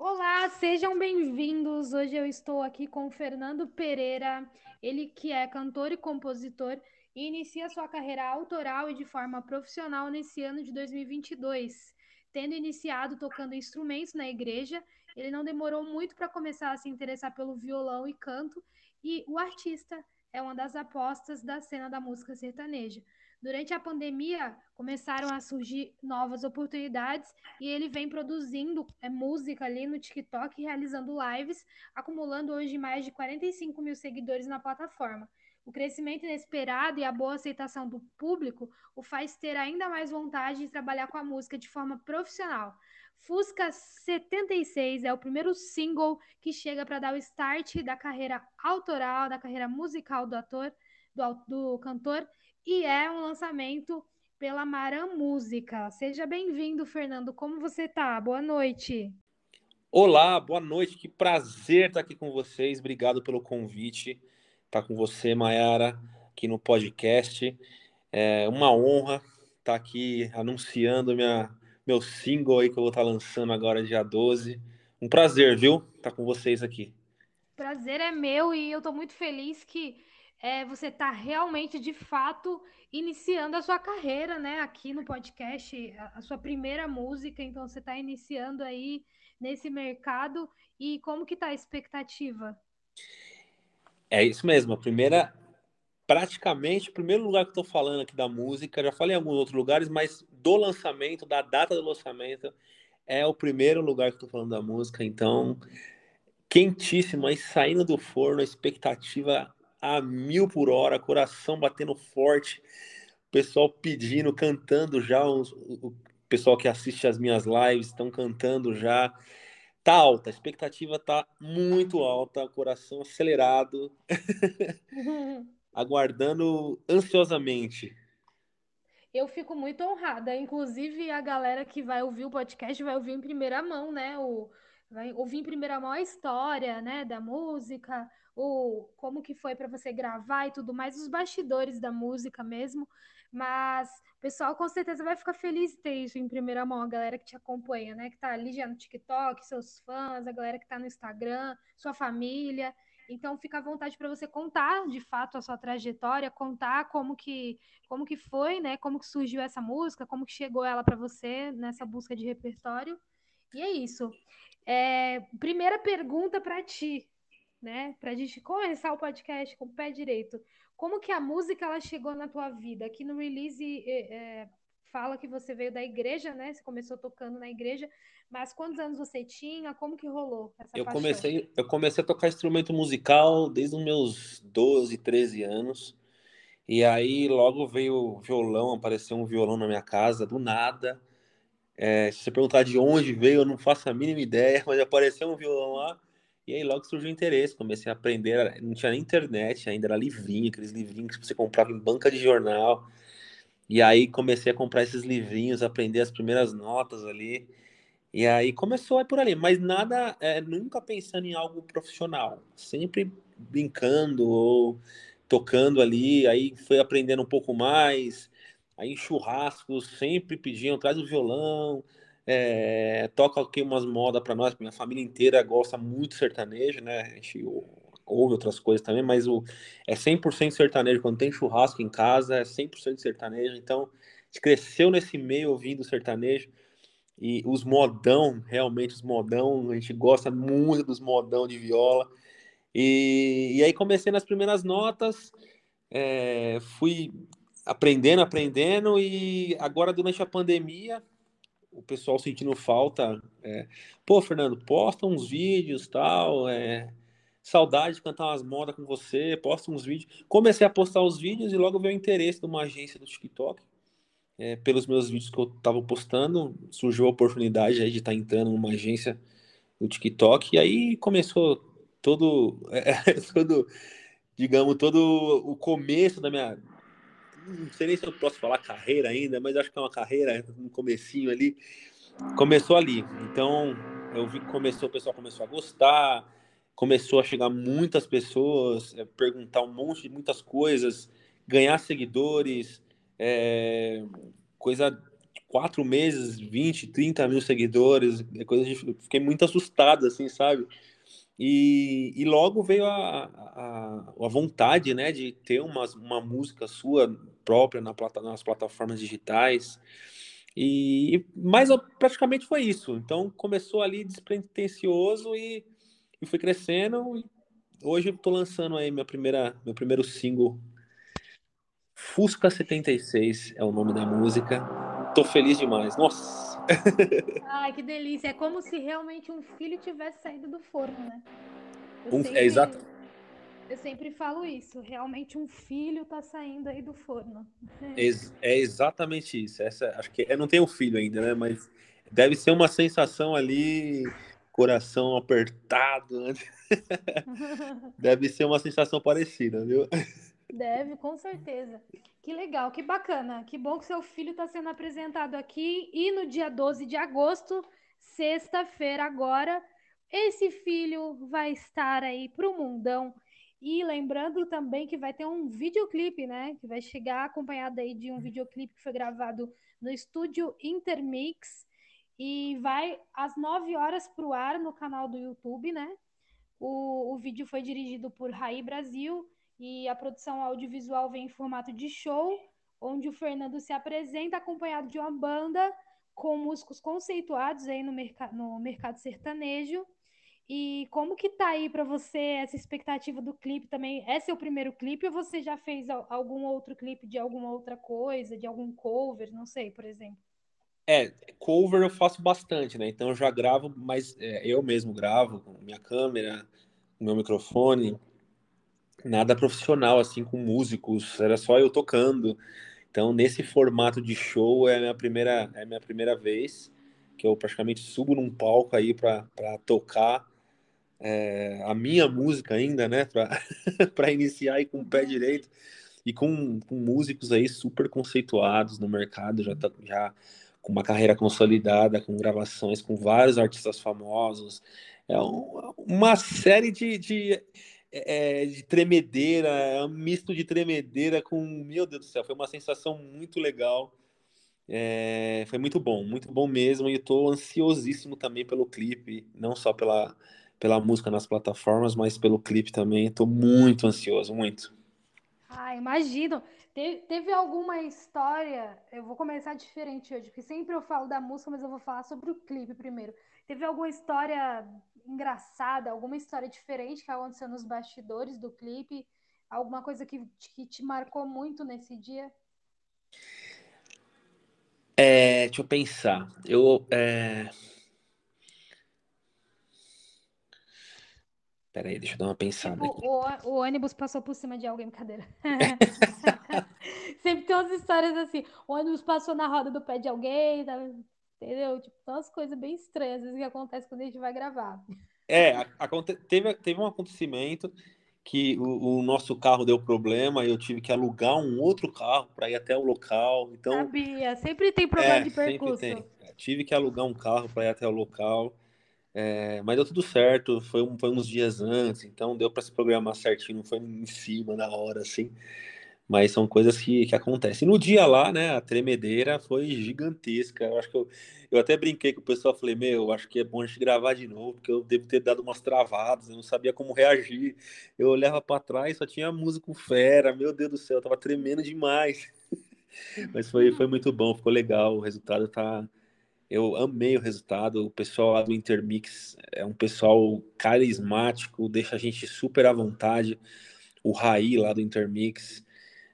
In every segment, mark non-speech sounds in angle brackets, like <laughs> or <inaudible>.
Olá, sejam bem-vindos. Hoje eu estou aqui com Fernando Pereira, ele que é cantor e compositor e inicia sua carreira autoral e de forma profissional nesse ano de 2022. Tendo iniciado tocando instrumentos na igreja, ele não demorou muito para começar a se interessar pelo violão e canto, e o artista é uma das apostas da cena da música sertaneja. Durante a pandemia, começaram a surgir novas oportunidades e ele vem produzindo é, música ali no TikTok, realizando lives, acumulando hoje mais de 45 mil seguidores na plataforma. O crescimento inesperado e a boa aceitação do público o faz ter ainda mais vontade de trabalhar com a música de forma profissional. Fusca 76 é o primeiro single que chega para dar o start da carreira autoral, da carreira musical do ator, do, do cantor, e é um lançamento pela Maran Música. Seja bem-vindo, Fernando. Como você tá? Boa noite. Olá, boa noite. Que prazer estar aqui com vocês. Obrigado pelo convite. Estar com você, Mayara, aqui no podcast. É uma honra estar aqui anunciando minha, meu single aí que eu vou estar lançando agora dia 12. Um prazer, viu? Estar com vocês aqui. Prazer é meu e eu estou muito feliz que é, você está realmente, de fato, iniciando a sua carreira, né? Aqui no podcast, a, a sua primeira música, então você está iniciando aí nesse mercado. E como que tá a expectativa? É isso mesmo, a primeira, praticamente, o primeiro lugar que tô falando aqui da música, já falei em alguns outros lugares, mas do lançamento, da data do lançamento, é o primeiro lugar que tô falando da música, então, quentíssimo, aí saindo do forno, a expectativa a mil por hora, coração batendo forte, pessoal pedindo, cantando já, os, o pessoal que assiste as minhas lives estão cantando já. Tá alta, a expectativa tá muito alta, coração acelerado, <laughs> aguardando ansiosamente. Eu fico muito honrada, inclusive a galera que vai ouvir o podcast vai ouvir em primeira mão, né? O, vai ouvir em primeira mão a história, né, da música, o como que foi para você gravar e tudo mais, os bastidores da música mesmo. Mas o pessoal com certeza vai ficar feliz de ter isso em primeira mão, a galera que te acompanha, né? Que tá ali já no TikTok, seus fãs, a galera que tá no Instagram, sua família. Então fica à vontade para você contar de fato a sua trajetória, contar como que como que foi, né? Como que surgiu essa música, como que chegou ela para você nessa busca de repertório. E é isso. É, primeira pergunta para ti, né? Para a gente começar o podcast com o pé direito. Como que a música ela chegou na tua vida? Aqui no release é, fala que você veio da igreja, né? Você começou tocando na igreja, mas quantos anos você tinha? Como que rolou essa eu paixão? comecei Eu comecei a tocar instrumento musical desde os meus 12, 13 anos. E aí logo veio o violão, apareceu um violão na minha casa, do nada. É, se você perguntar de onde veio, eu não faço a mínima ideia, <laughs> mas apareceu um violão lá. E aí logo surgiu o interesse, comecei a aprender, não tinha nem internet ainda, era livrinho, aqueles livrinhos que você comprava em banca de jornal. E aí comecei a comprar esses livrinhos, aprender as primeiras notas ali. E aí começou aí por ali, mas nada, é, nunca pensando em algo profissional, sempre brincando ou tocando ali, aí foi aprendendo um pouco mais, aí em churrascos sempre pediam, traz o violão, é, toca aqui umas modas para nós, minha família inteira gosta muito sertanejo, né? A gente ouve outras coisas também, mas o, é 100% sertanejo. Quando tem churrasco em casa, é 100% sertanejo. Então, cresceu nesse meio ouvindo sertanejo. E os modão, realmente os modão, a gente gosta muito dos modão de viola. E, e aí comecei nas primeiras notas, é, fui aprendendo, aprendendo, e agora durante a pandemia o pessoal sentindo falta. É, Pô, Fernando, posta uns vídeos tal. É, saudade de cantar umas modas com você, posta uns vídeos. Comecei a postar os vídeos e logo veio o interesse de uma agência do TikTok. É, pelos meus vídeos que eu estava postando, surgiu a oportunidade aí de estar tá entrando numa agência do TikTok. E aí começou todo, <laughs> é, todo digamos, todo o começo da minha, não sei nem se eu posso falar carreira ainda, mas acho que é uma carreira no comecinho ali. Começou ali. Então, eu vi que começou, o pessoal começou a gostar, começou a chegar muitas pessoas, é, perguntar um monte de muitas coisas, ganhar seguidores, é, coisa quatro meses, 20, 30 mil seguidores, é coisa de, fiquei muito assustado, assim, sabe? E, e logo veio a, a, a, vontade, né, de ter uma, uma música sua própria na plata, nas plataformas digitais. E, mas praticamente foi isso. Então começou ali despretensioso e, e foi crescendo. E hoje tô lançando aí minha primeira, meu primeiro single. Fusca 76 é o nome da música. Tô feliz demais. Nossa! Ai, que delícia. É como se realmente um filho tivesse saído do forno, né? Um, sempre, é exato. Eu sempre falo isso. Realmente um filho tá saindo aí do forno. <laughs> É, é exatamente isso. Essa, acho que eu não tenho filho ainda, né? Mas deve ser uma sensação ali, coração apertado. Né? <laughs> <laughs> deve ser uma sensação parecida, viu? Deve, com certeza. Que legal, que bacana. Que bom que seu filho está sendo apresentado aqui. E no dia 12 de agosto, sexta-feira agora, esse filho vai estar aí para o mundão. E lembrando também que vai ter um videoclipe, né? Que vai chegar acompanhado aí de um videoclipe que foi gravado no estúdio Intermix. E vai às 9 horas para o ar no canal do YouTube, né? O, o vídeo foi dirigido por Raí Brasil e a produção audiovisual vem em formato de show, onde o Fernando se apresenta acompanhado de uma banda com músicos conceituados aí no, merc no mercado sertanejo. E como que tá aí para você essa expectativa do clipe também? É seu primeiro clipe ou você já fez algum outro clipe de alguma outra coisa, de algum cover, não sei, por exemplo? É, cover eu faço bastante, né? Então eu já gravo, mas é, eu mesmo gravo com minha câmera, meu microfone nada profissional, assim, com músicos, era só eu tocando. Então, nesse formato de show, é a minha primeira, é a minha primeira vez que eu praticamente subo num palco aí para tocar é, a minha música ainda, né, para <laughs> iniciar aí com o pé direito e com, com músicos aí super conceituados no mercado, já, tá, já com uma carreira consolidada, com gravações com vários artistas famosos. É um, uma série de, de é, é, de tremedeira, é um misto de tremedeira com. Meu Deus do céu, foi uma sensação muito legal. É, foi muito bom, muito bom mesmo. E estou ansiosíssimo também pelo clipe, não só pela, pela música nas plataformas, mas pelo clipe também. Estou muito ansioso, muito. Ah, imagino. Te, teve alguma história? Eu vou começar diferente hoje, porque sempre eu falo da música, mas eu vou falar sobre o clipe primeiro. Teve alguma história engraçada, alguma história diferente que aconteceu nos bastidores do clipe? Alguma coisa que, que te marcou muito nesse dia? É, deixa eu pensar. Eu. É... Peraí, deixa eu dar uma pensada. Tipo, o, o, ônibus passou por cima de alguém, cadeira. <laughs> <laughs> Sempre tem umas histórias assim. O ônibus passou na roda do pé de alguém, tá? Entendeu? Tipo, umas coisas bem estranhas que acontecem quando a gente vai gravar. É, teve, teve um acontecimento que o, o, nosso carro deu problema e eu tive que alugar um outro carro para ir até o local. Então, Sabia, sempre tem problema é, de percurso. Sempre tem. Tive que alugar um carro para ir até o local. É, mas deu tudo certo, foi, um, foi uns dias antes, então deu para se programar certinho, não foi em cima da hora, assim. Mas são coisas que, que acontecem. No dia lá, né, a tremedeira foi gigantesca. Eu acho que eu, eu até brinquei com o pessoal, falei, meu, acho que é bom a gente gravar de novo, porque eu devo ter dado umas travadas, eu não sabia como reagir. Eu olhava para trás, só tinha músico fera, meu Deus do céu, eu tava tremendo demais. <laughs> Mas foi, foi muito bom, ficou legal, o resultado tá. Eu amei o resultado. O pessoal lá do Intermix é um pessoal carismático, deixa a gente super à vontade. O Raí lá do Intermix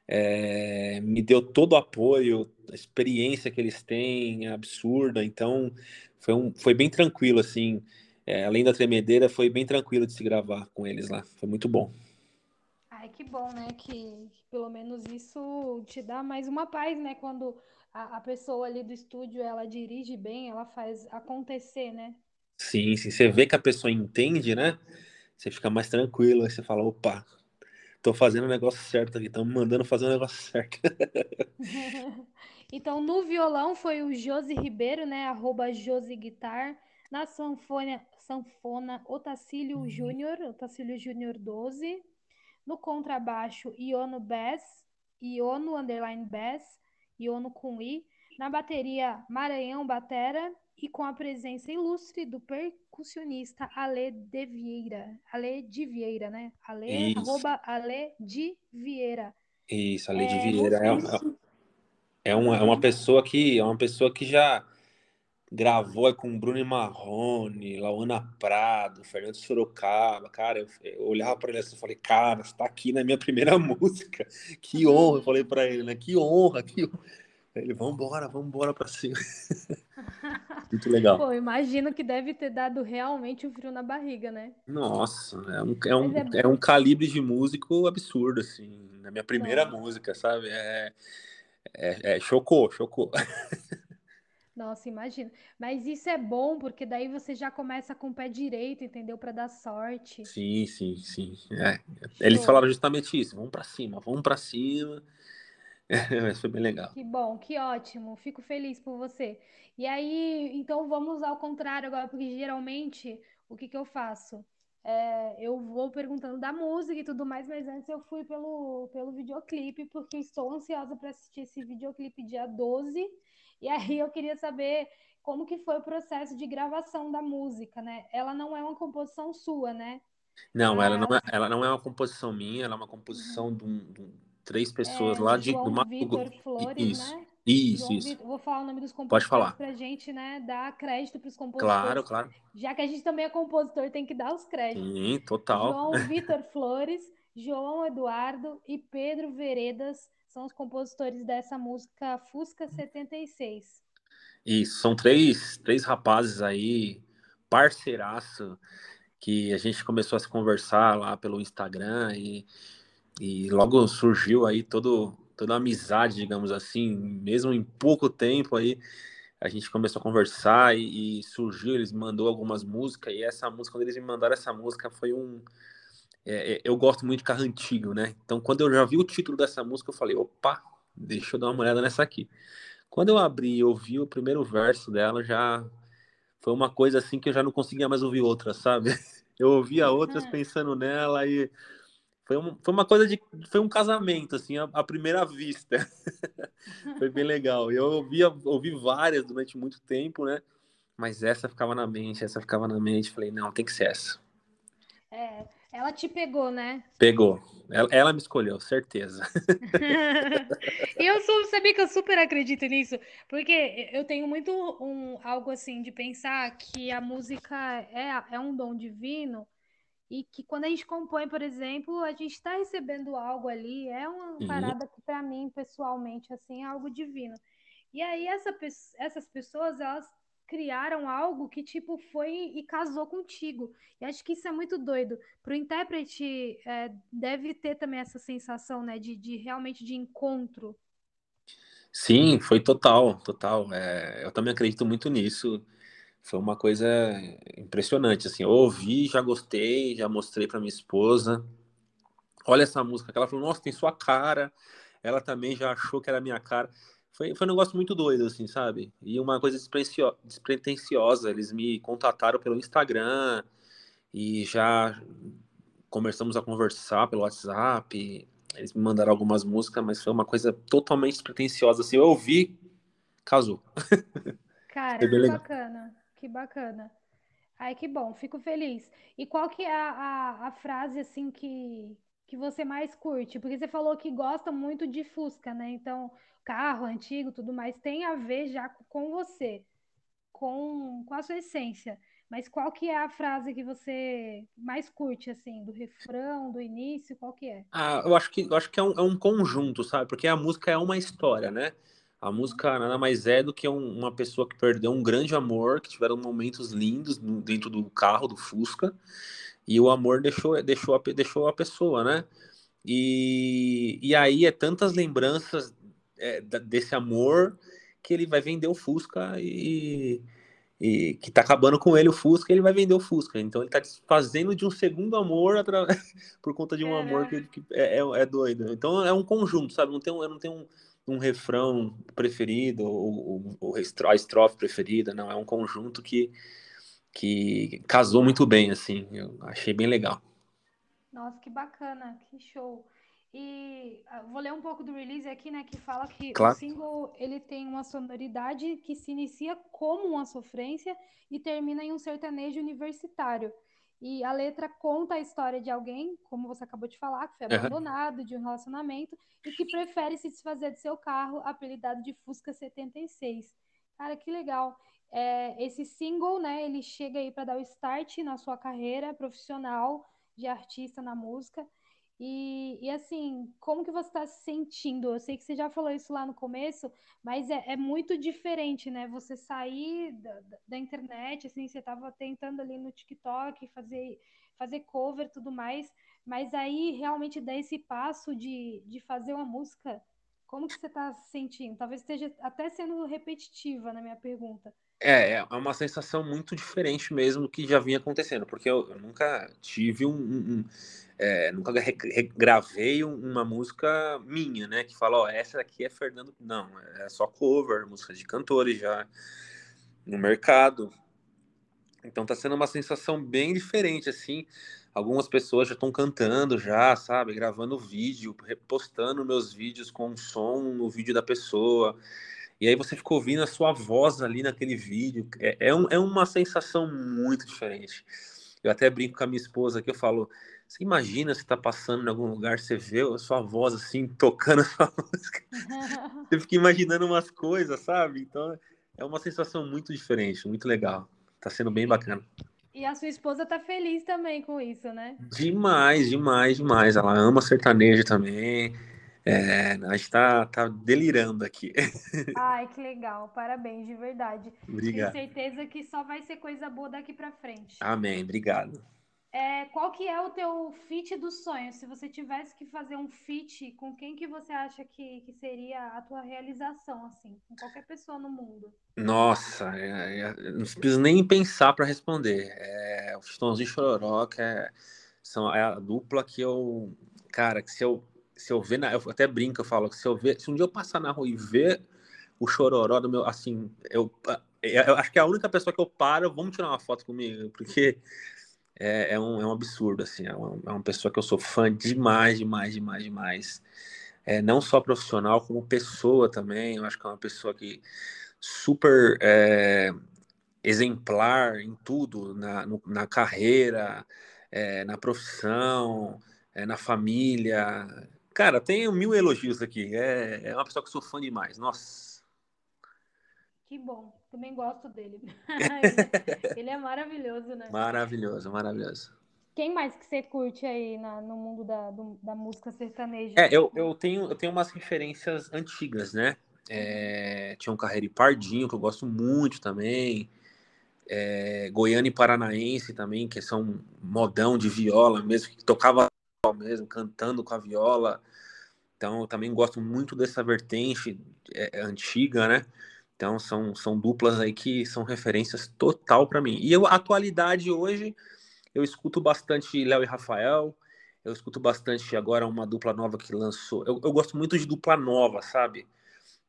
é, me deu todo o apoio, a experiência que eles têm é absurda, então foi, um, foi bem tranquilo, assim, é, além da tremedeira, foi bem tranquilo de se gravar com eles lá, foi muito bom. Ai, que bom, né, que, que pelo menos isso te dá mais uma paz, né, quando a, a pessoa ali do estúdio, ela dirige bem, ela faz acontecer, né? Sim, sim, você vê que a pessoa entende, né, você fica mais tranquilo, aí você fala, opa, tô fazendo o negócio certo aqui, estão mandando fazer o negócio certo. <laughs> então, no violão foi o Josi Ribeiro, né? Arroba Josi Guitar. Na sanfona, sanfona Otacílio uhum. Júnior, Otacílio Júnior 12. No contrabaixo, Iono Bass, Iono Underline Bass, Iono com I. Na bateria, Maranhão Batera e com a presença ilustre do percussionista Ale de Vieira. Ale de Vieira, né? Ale, Isso. arroba Ale de Vieira. Isso, a Lady É, Vieira é, é, é uma, é uma pessoa que é uma pessoa que já gravou aí com Bruno Marrone, Lauana Prado, Fernando Sorocaba, cara, eu, eu olhava para ele assim e falei, cara, você tá aqui na minha primeira <laughs> música, que honra, eu falei para ele, né, que honra, que honra. Ele, vambora, vambora pra cima. <laughs> Muito legal. Pô, imagino que deve ter dado realmente um frio na barriga, né? Nossa, é um, é um, Mas é um calibre de músico absurdo, assim, na minha primeira Nossa. música, sabe? É, é, é, chocou, chocou. <laughs> Nossa, imagina. Mas isso é bom, porque daí você já começa com o pé direito, entendeu? Pra dar sorte. Sim, sim, sim. É. Eles Show. falaram justamente isso, vamos pra cima, vamos pra cima. <laughs> Mas foi bem legal. Que bom, que ótimo. Fico feliz por você. E aí, então vamos ao contrário agora, porque geralmente o que que eu faço? É, eu vou perguntando da música e tudo mais, mas antes eu fui pelo, pelo videoclipe, porque estou ansiosa para assistir esse videoclipe dia 12. E aí eu queria saber como que foi o processo de gravação da música, né? Ela não é uma composição sua, né? Não, ela não Ah, é, ela não é uma composição minha, ela é uma composição de, um- de um- três pessoas é lá de de, do João Mato Vitor. Flores, Isso, né? isso, João isso. Vitor, vou falar o nome dos Pode compositores falar. pra gente, né, dar crédito para os Claro, compositores. claro. Já que a gente também é compositor, tem que dar os créditos. Sim, total. João <laughs> Vitor Flores, João Eduardo e Pedro Veredas são os compositores dessa música Fusca 76. Isso, são três, três rapazes aí, parceiraço, que a gente começou a se conversar lá pelo Instagram e, e logo surgiu aí todo, toda a amizade, digamos assim, mesmo em pouco tempo aí, a gente começou a conversar e, e surgiu, eles mandou algumas músicas, e essa música, quando eles me mandaram essa música, foi um. é, é, eu gosto muito de carro antigo, né? Então, quando eu já vi o título dessa música, eu falei, opa, deixa eu dar uma olhada nessa aqui. Quando eu abri e ouvi o primeiro verso dela, já foi uma coisa assim que eu já não conseguia mais ouvir outras, sabe? <laughs> Eu ouvia outras pensando nela e foi, um, foi uma coisa de. Foi um casamento, assim, à, à primeira vista. <laughs> foi bem legal. Eu ouvia, ouvi várias durante muito tempo, né? Mas essa ficava na mente, essa ficava na mente. Falei, não, tem que ser essa. É, ela te pegou, né? Pegou. Ela, ela me escolheu, certeza. <laughs> Eu sou, sabia que eu super acredito nisso, porque eu tenho muito um, algo assim de pensar que a música é, é um dom divino e que quando a gente compõe, por exemplo, a gente está recebendo algo ali, é uma Sim. parada que para mim, pessoalmente, assim, é algo divino. E aí essa, essas pessoas, elas criaram algo que, tipo, foi e casou contigo. E acho que isso é muito doido. Pro intérprete, é, deve ter também essa sensação, né, de, de realmente de encontro. Sim, foi total, total. É, eu também acredito muito nisso. Foi uma coisa impressionante, assim. Eu ouvi, já gostei, já mostrei para minha esposa. Olha essa música, que ela falou, nossa, tem sua cara. Ela também já achou que era minha cara. Foi, foi um negócio muito doido, assim, sabe? E uma coisa despretensiosa. Eles me contataram pelo Instagram e já começamos a conversar pelo WhatsApp. Eles me mandaram algumas músicas, mas foi uma coisa totalmente despretensiosa. Assim, eu ouvi, casou. <laughs> Cara, bacana, que bacana. Ai, que bom, fico feliz. E qual que é a, a, a frase, assim, que, que você mais curte? Porque você falou que gosta muito de Fusca, né? Então, carro antigo, tudo mais, tem a ver já com você, com, com a sua essência. Mas qual que é a frase que você mais curte, assim, do refrão, do início, qual que é? Ah, eu acho que, eu acho que é um, é um conjunto, sabe? Porque a música é uma história, né? A música nada mais é do que um- uma pessoa que perdeu um grande amor, que tiveram momentos lindos no- dentro do carro, do Fusca, e o amor deixou, deixou, a, deixou a pessoa, né? E, e aí é tantas lembranças é, desse amor que ele vai vender o Fusca e, e que tá acabando com ele o Fusca, ele vai vender o Fusca. Então ele tá desfazendo de um segundo amor atra- <laughs> por conta de um amor que, que é, é, é doido. Então é um conjunto, sabe? Não tem um, eu não tenho um, um refrão preferido ou, ou- ou a estrofe preferida, não. É um conjunto que, que casou muito bem, assim. Eu achei bem legal. Nossa, que bacana, que show. E ah, vou ler um pouco do release aqui, né, que fala que Claro. o single ele tem uma sonoridade que se inicia como uma sofrência e termina em um sertanejo universitário. E a letra conta a história de alguém, como você acabou de falar, que foi abandonado de um relacionamento e que prefere se desfazer de seu carro, apelidado de Fusca 76. Cara, que legal. É, esse single, né, ele chega aí para dar o start na sua carreira profissional de artista na música. E, e assim, como que você está se sentindo? Eu sei que você já falou isso lá no começo, mas é, é muito diferente, né? Você sair da, da- internet, assim, você estava tentando ali no TikTok fazer, fazer cover e tudo mais, mas aí realmente dar esse passo de, de fazer uma música, como que você está se sentindo? Talvez esteja até sendo repetitiva na minha pergunta. É, é uma sensação muito diferente mesmo do que já vinha acontecendo, porque eu, eu nunca tive um, um- um- é, nunca gravei um- uma música minha, né? Que fala, ó, essa aqui é Fernando. Não, é só cover, música de cantores já no mercado. Então tá sendo uma sensação bem diferente, assim. Algumas pessoas já estão cantando já, sabe? Gravando vídeo, repostando meus vídeos com som no vídeo da pessoa. E aí você fica ouvindo a sua voz ali naquele vídeo. É, é, um, é uma sensação muito diferente. Eu até brinco com a minha esposa aqui, eu falo, você imagina você tá passando em algum lugar, você vê a sua voz assim, tocando a sua <laughs> música. <laughs> Você fica imaginando umas coisas, sabe? Então é uma sensação muito diferente, muito legal. Tá sendo bem bacana. E a sua esposa tá feliz também com isso, né? Demais, demais, demais. Ela ama sertanejo também. É, a gente tá, tá delirando aqui. <laughs> Ai, que legal. Parabéns, de verdade. Tenho Obrigado. certeza que só vai ser coisa boa daqui pra frente. Amém, obrigado. É, qual que é o teu feat dos sonhos? Se você tivesse que fazer um feat, com quem que você acha que, que seria a tua realização, assim? Com qualquer pessoa no mundo. Nossa, é- é- não preciso nem pensar para responder. É, o Chitãozinho e Chororó, que é, são, é a dupla que eu. Cara, que se eu, se eu ver. Na, eu até brinco, eu falo que se eu ver. Se um dia eu passar na rua e ver o Chororó do meu. Assim, eu, eu acho que é a única pessoa que eu paro, vamos tirar uma foto comigo, porque é, é um, é um absurdo, assim. É uma, é uma pessoa que eu sou fã demais, demais, demais, demais. É, não só profissional, como pessoa também. Eu acho que é uma pessoa que super é, exemplar em tudo, na, no- na carreira, é, na profissão, é, na família. Cara, tenho mil elogios aqui. É, é uma pessoa que eu sou fã demais. Nossa. Que bom. Também gosto dele. Ele, <laughs> ele é maravilhoso, né? Maravilhoso, maravilhoso. Quem mais que você curte aí na- no mundo da, do- da música sertaneja? É, eu, eu tenho, eu tenho umas referências antigas, né? É, tinha um Carreiro e Pardinho, que eu gosto muito também. É, Goiânia e Paranaense também, que são modão de viola mesmo, que tocava mesmo, cantando com a viola. Então, eu também gosto muito dessa vertente é, antiga, né? Então, são, são duplas aí que são referências total para mim. E eu, a atualidade hoje, eu escuto bastante Léo e Rafael, eu escuto bastante agora uma dupla nova que lançou. Eu, eu gosto muito de dupla nova, sabe?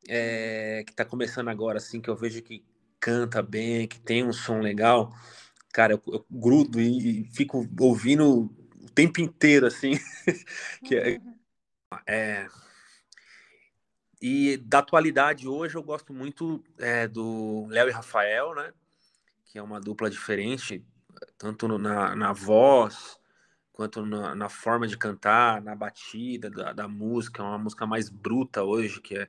É, que tá começando agora, assim, que eu vejo que canta bem, que tem um som legal. Cara, eu, eu grudo e, e fico ouvindo tempo inteiro, assim. <laughs> que é, é, e da atualidade hoje eu gosto muito é, do Léo e Rafael, né? Que é uma dupla diferente, tanto na, na voz, quanto na, na forma de cantar, na batida da, da música, é uma música mais bruta hoje, que é,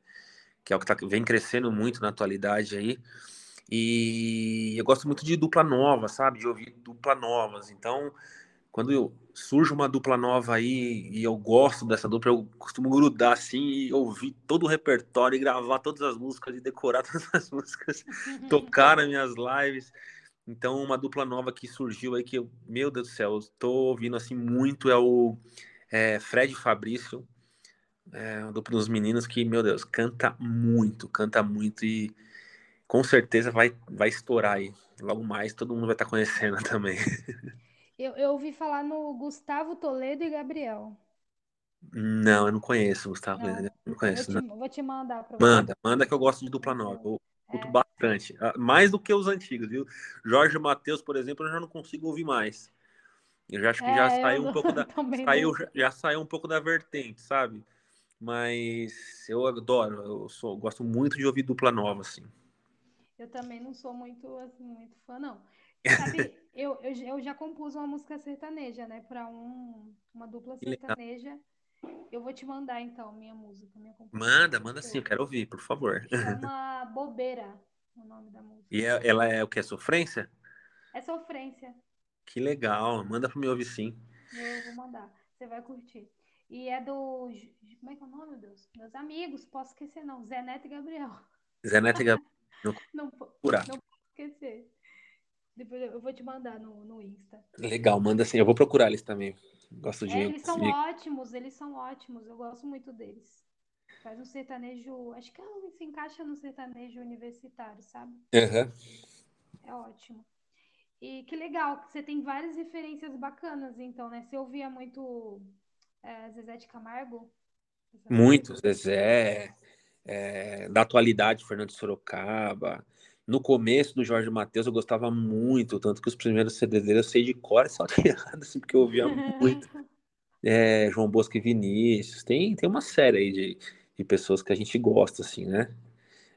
que é o que tá, vem crescendo muito na atualidade aí. E eu gosto muito de dupla nova, sabe? De ouvir dupla novas. Então, quando eu, surge uma dupla nova aí e eu gosto dessa dupla, eu costumo grudar assim e ouvir todo o repertório e gravar todas as músicas e decorar <laughs> todas as músicas, tocar nas minhas lives. Então, uma dupla nova que surgiu aí que eu, meu Deus do céu, eu tô ouvindo assim muito é o é, Fred Fabrício, é uma dupla dos meninos que, meu Deus, canta muito, canta muito e com certeza vai, vai estourar aí. Logo mais todo mundo vai estar conhecendo <laughs> também. Eu, eu ouvi falar no Gustavo Toledo e Gabriel. Não, eu não conheço, Gustavo. Não, Não Vou conheço, te, não. vou te mandar para você. Manda, manda que eu gosto de dupla nova. Eu escuto É. bastante. Ah, Mais do que os antigos, viu? Jorge Matheus, por exemplo, eu já não consigo ouvir mais. Eu já acho que É, já saiu um pouco da. <laughs> Saiu, já saiu um pouco da vertente, sabe? Mas eu adoro, eu sou, gosto muito de ouvir dupla nova, assim. Eu também não sou muito, assim, muito fã, não. Sabe, <laughs> eu, eu, eu já compus uma música sertaneja, né, para um, uma dupla sertaneja. Eu vou te mandar, então, minha música, minha. Manda, manda sim, eu quero ouvir, por favor. Chama <laughs> Bobeira, o nome da música. E é- ela é o que? É sofrência? É sofrência. Que legal, manda pra me ouvir sim. Eu vou mandar. Você vai curtir. E é do. Como é que é o nome, meu Deus? Meus amigos, posso esquecer, não. Zé Neto e Gabriel. Zé Neto e Gabriel, <laughs> Não, po- curar. não posso esquecer. Depois eu vou te mandar no, no Insta. Legal, manda sim. Eu vou procurar eles também. Gosto de. É, eles são de- ótimos, eles são ótimos. Eu gosto muito deles. Faz um sertanejo. Acho que ela se encaixa no sertanejo universitário, sabe? Aham. É ótimo. E que legal, você tem várias referências bacanas, então, né? Você ouvia muito é, Zezé de Camargo? Muito? Zezé, é, da atualidade, Fernando Sorocaba. No começo do Jorge Mateus eu gostava muito, tanto que os primeiros CDs dele eu sei de cor salteado, <laughs> assim, porque eu ouvia muito. <laughs> É, João Bosco e Vinícius, tem, tem uma série aí de, de pessoas que a gente gosta, assim, né?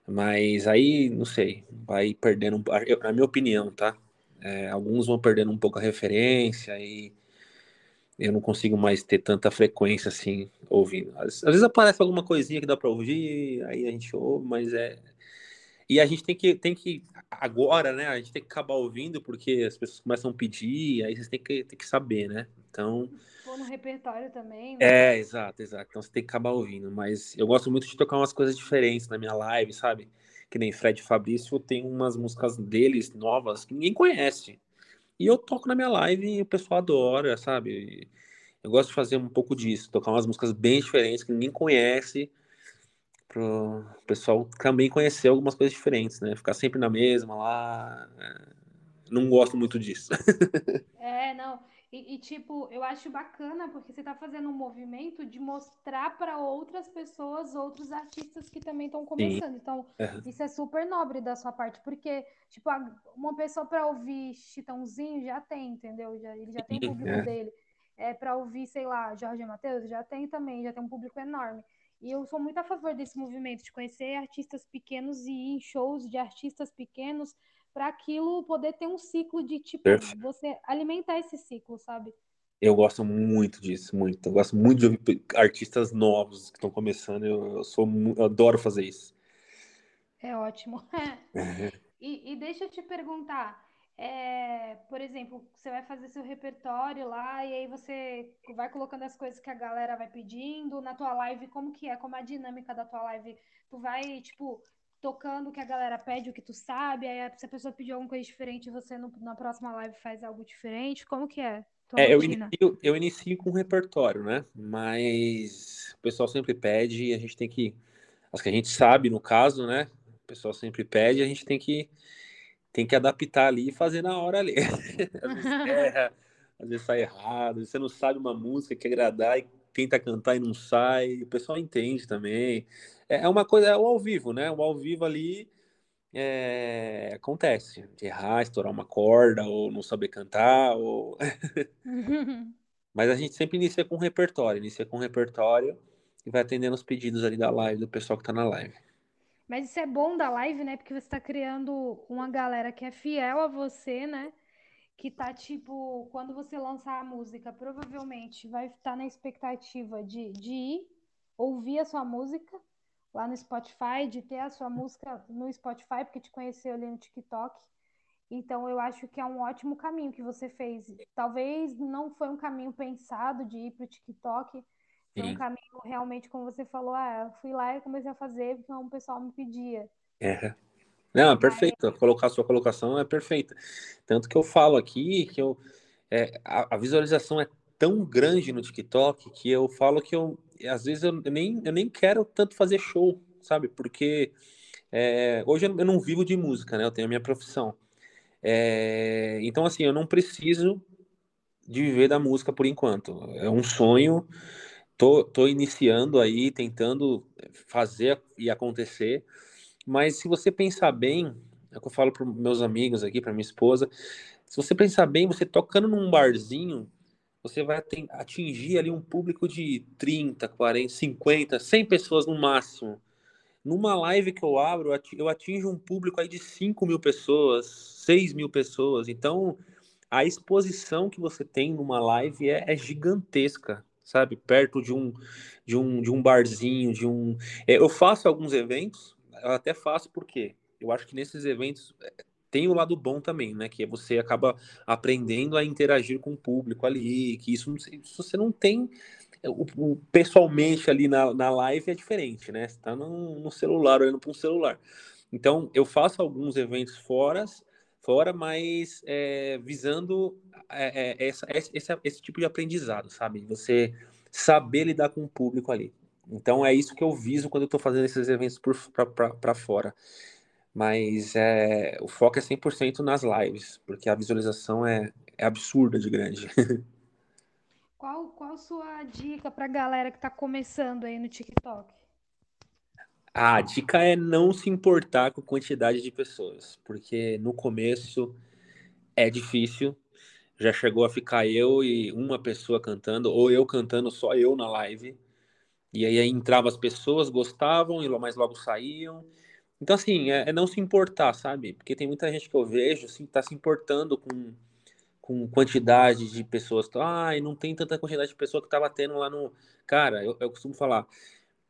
Mas aí, não sei, vai perdendo, um- eu- na minha opinião, tá? É, alguns vão perdendo um pouco a referência e eu não consigo mais ter tanta frequência assim ouvindo. Às, às vezes aparece alguma coisinha que dá pra ouvir, aí a gente ouve, mas é. E a gente tem que, tem que agora, né? A gente tem que acabar ouvindo porque as pessoas começam a pedir, aí vocês têm que, tem que saber, né? Então, Pôr no repertório também, né? é, exato, exato. Então você tem que acabar ouvindo. Mas eu gosto muito de tocar umas coisas diferentes na minha live, sabe? Que nem Fred Fabrício tem umas músicas deles novas que ninguém conhece. E eu toco na minha live e o pessoal adora, sabe? Eu gosto de fazer um pouco disso, tocar umas músicas bem diferentes que ninguém conhece, pro pessoal também conhecer algumas coisas diferentes, né? Ficar sempre na mesma lá. é, Não gosto muito disso. <laughs> É, não. E, e, tipo, eu acho bacana porque você tá fazendo um movimento de mostrar para outras pessoas, outros artistas que também estão começando. Então, Aham. isso é super nobre da sua parte, porque, tipo, uma pessoa para ouvir Chitãozinho já tem, entendeu? Já, ele já tem o Sim, público é. dele. É, para ouvir, sei lá, Jorge Mateus, já tem também, já tem um público enorme. E eu sou muito a favor desse movimento, de conhecer artistas pequenos e ir em shows de artistas pequenos para aquilo poder ter um ciclo de, tipo, Perfeito. você alimentar esse ciclo, sabe? Eu gosto muito disso, muito. Eu gosto muito de ouvir artistas novos que estão começando. Eu, eu sou, eu adoro fazer isso. É ótimo. <laughs> <laughs> E, e deixa eu te perguntar, é, por exemplo, você vai fazer seu repertório lá e aí você vai colocando as coisas que a galera vai pedindo na tua live, como que é? Como é a dinâmica da tua live? Tu vai, tipo, tocando o que a galera pede, o que tu sabe, aí se a pessoa pedir alguma coisa diferente, você no- na próxima live faz algo diferente, como que é? É, eu inicio, eu inicio com repertório, né? Mas o pessoal sempre pede e a gente tem que. As que a gente sabe, no caso, né? O pessoal sempre pede, a gente tem que, tem que adaptar ali e fazer na hora ali. <laughs> Às vezes <laughs> erra, às vezes sai errado, às vezes você não sabe uma música que agradar e tenta cantar e não sai, o pessoal entende também. É é uma coisa, é o ao vivo, né? O ao vivo ali é, acontece, de errar, estourar uma corda, ou não saber cantar, ou <laughs> Mas a gente sempre inicia com repertório, inicia com repertório e vai atendendo os pedidos ali da live, do pessoal que tá na live. Mas isso é bom da live, né? Porque você tá criando uma galera que é fiel a você, né? Que tá tipo, quando você lançar a música, provavelmente vai estar na expectativa de, de ir ouvir a sua música lá no Spotify, de ter a sua música no Spotify, porque te conheceu ali no TikTok. Então eu acho que é um ótimo caminho que você fez. Talvez não foi um caminho pensado de ir pro TikTok, foi um caminho realmente, como você falou, ah, fui lá e comecei a fazer porque o pessoal me pedia. É. Não, é perfeito. Colocar a sua colocação é perfeita. Tanto que eu falo aqui que eu, é, a, a visualização é tão grande no TikTok que eu falo que eu, às vezes, eu nem, eu nem quero tanto fazer show, sabe? Porque é, hoje eu não vivo de música, né? Eu tenho a minha profissão. É, então, assim, eu não preciso de viver da música por enquanto. É um sonho. Tô, tô iniciando aí, tentando fazer e acontecer. Mas se você pensar bem, é o que eu falo para meus amigos aqui, para minha esposa, se você pensar bem, você tocando num barzinho, você vai atingir ali um público de 30, 40, 50, 100 pessoas no máximo. Numa live que eu abro, eu atingo um público aí de 5 mil pessoas, 6 mil pessoas. Então, a exposição que você tem numa live é, é gigantesca, sabe? Perto de um, de um, de um barzinho, de um. É, eu faço alguns eventos, eu até faço porque eu acho que nesses eventos tem o lado bom também, né? Que você acaba aprendendo a interagir com o público ali, que isso, isso você não tem o, o, pessoalmente ali na, na live é diferente, né? Você tá no, no celular, olhando para um celular. Então, eu faço alguns eventos fora, fora mas é, visando é, essa, esse, esse tipo de aprendizado, sabe? Você saber lidar com o público ali. Então, é isso que eu viso quando eu estou fazendo esses eventos para fora mas é, o foco é 100% nas lives, porque a visualização é, é absurda de grande. <laughs> Qual, qual sua dica para a galera que está começando aí no TikTok? A dica é não se importar com a quantidade de pessoas, porque no começo é difícil. Já chegou a ficar eu e uma pessoa cantando, ou eu cantando só eu na live. E aí entrava as pessoas, gostavam, e mas logo saíam. Então, assim, é, é, não se importar, sabe? Porque tem muita gente que eu vejo, assim, tá se importando com, com quantidade de pessoas. Ai, não tem tanta quantidade de pessoas que tava tendo lá no. Cara, eu, eu costumo falar,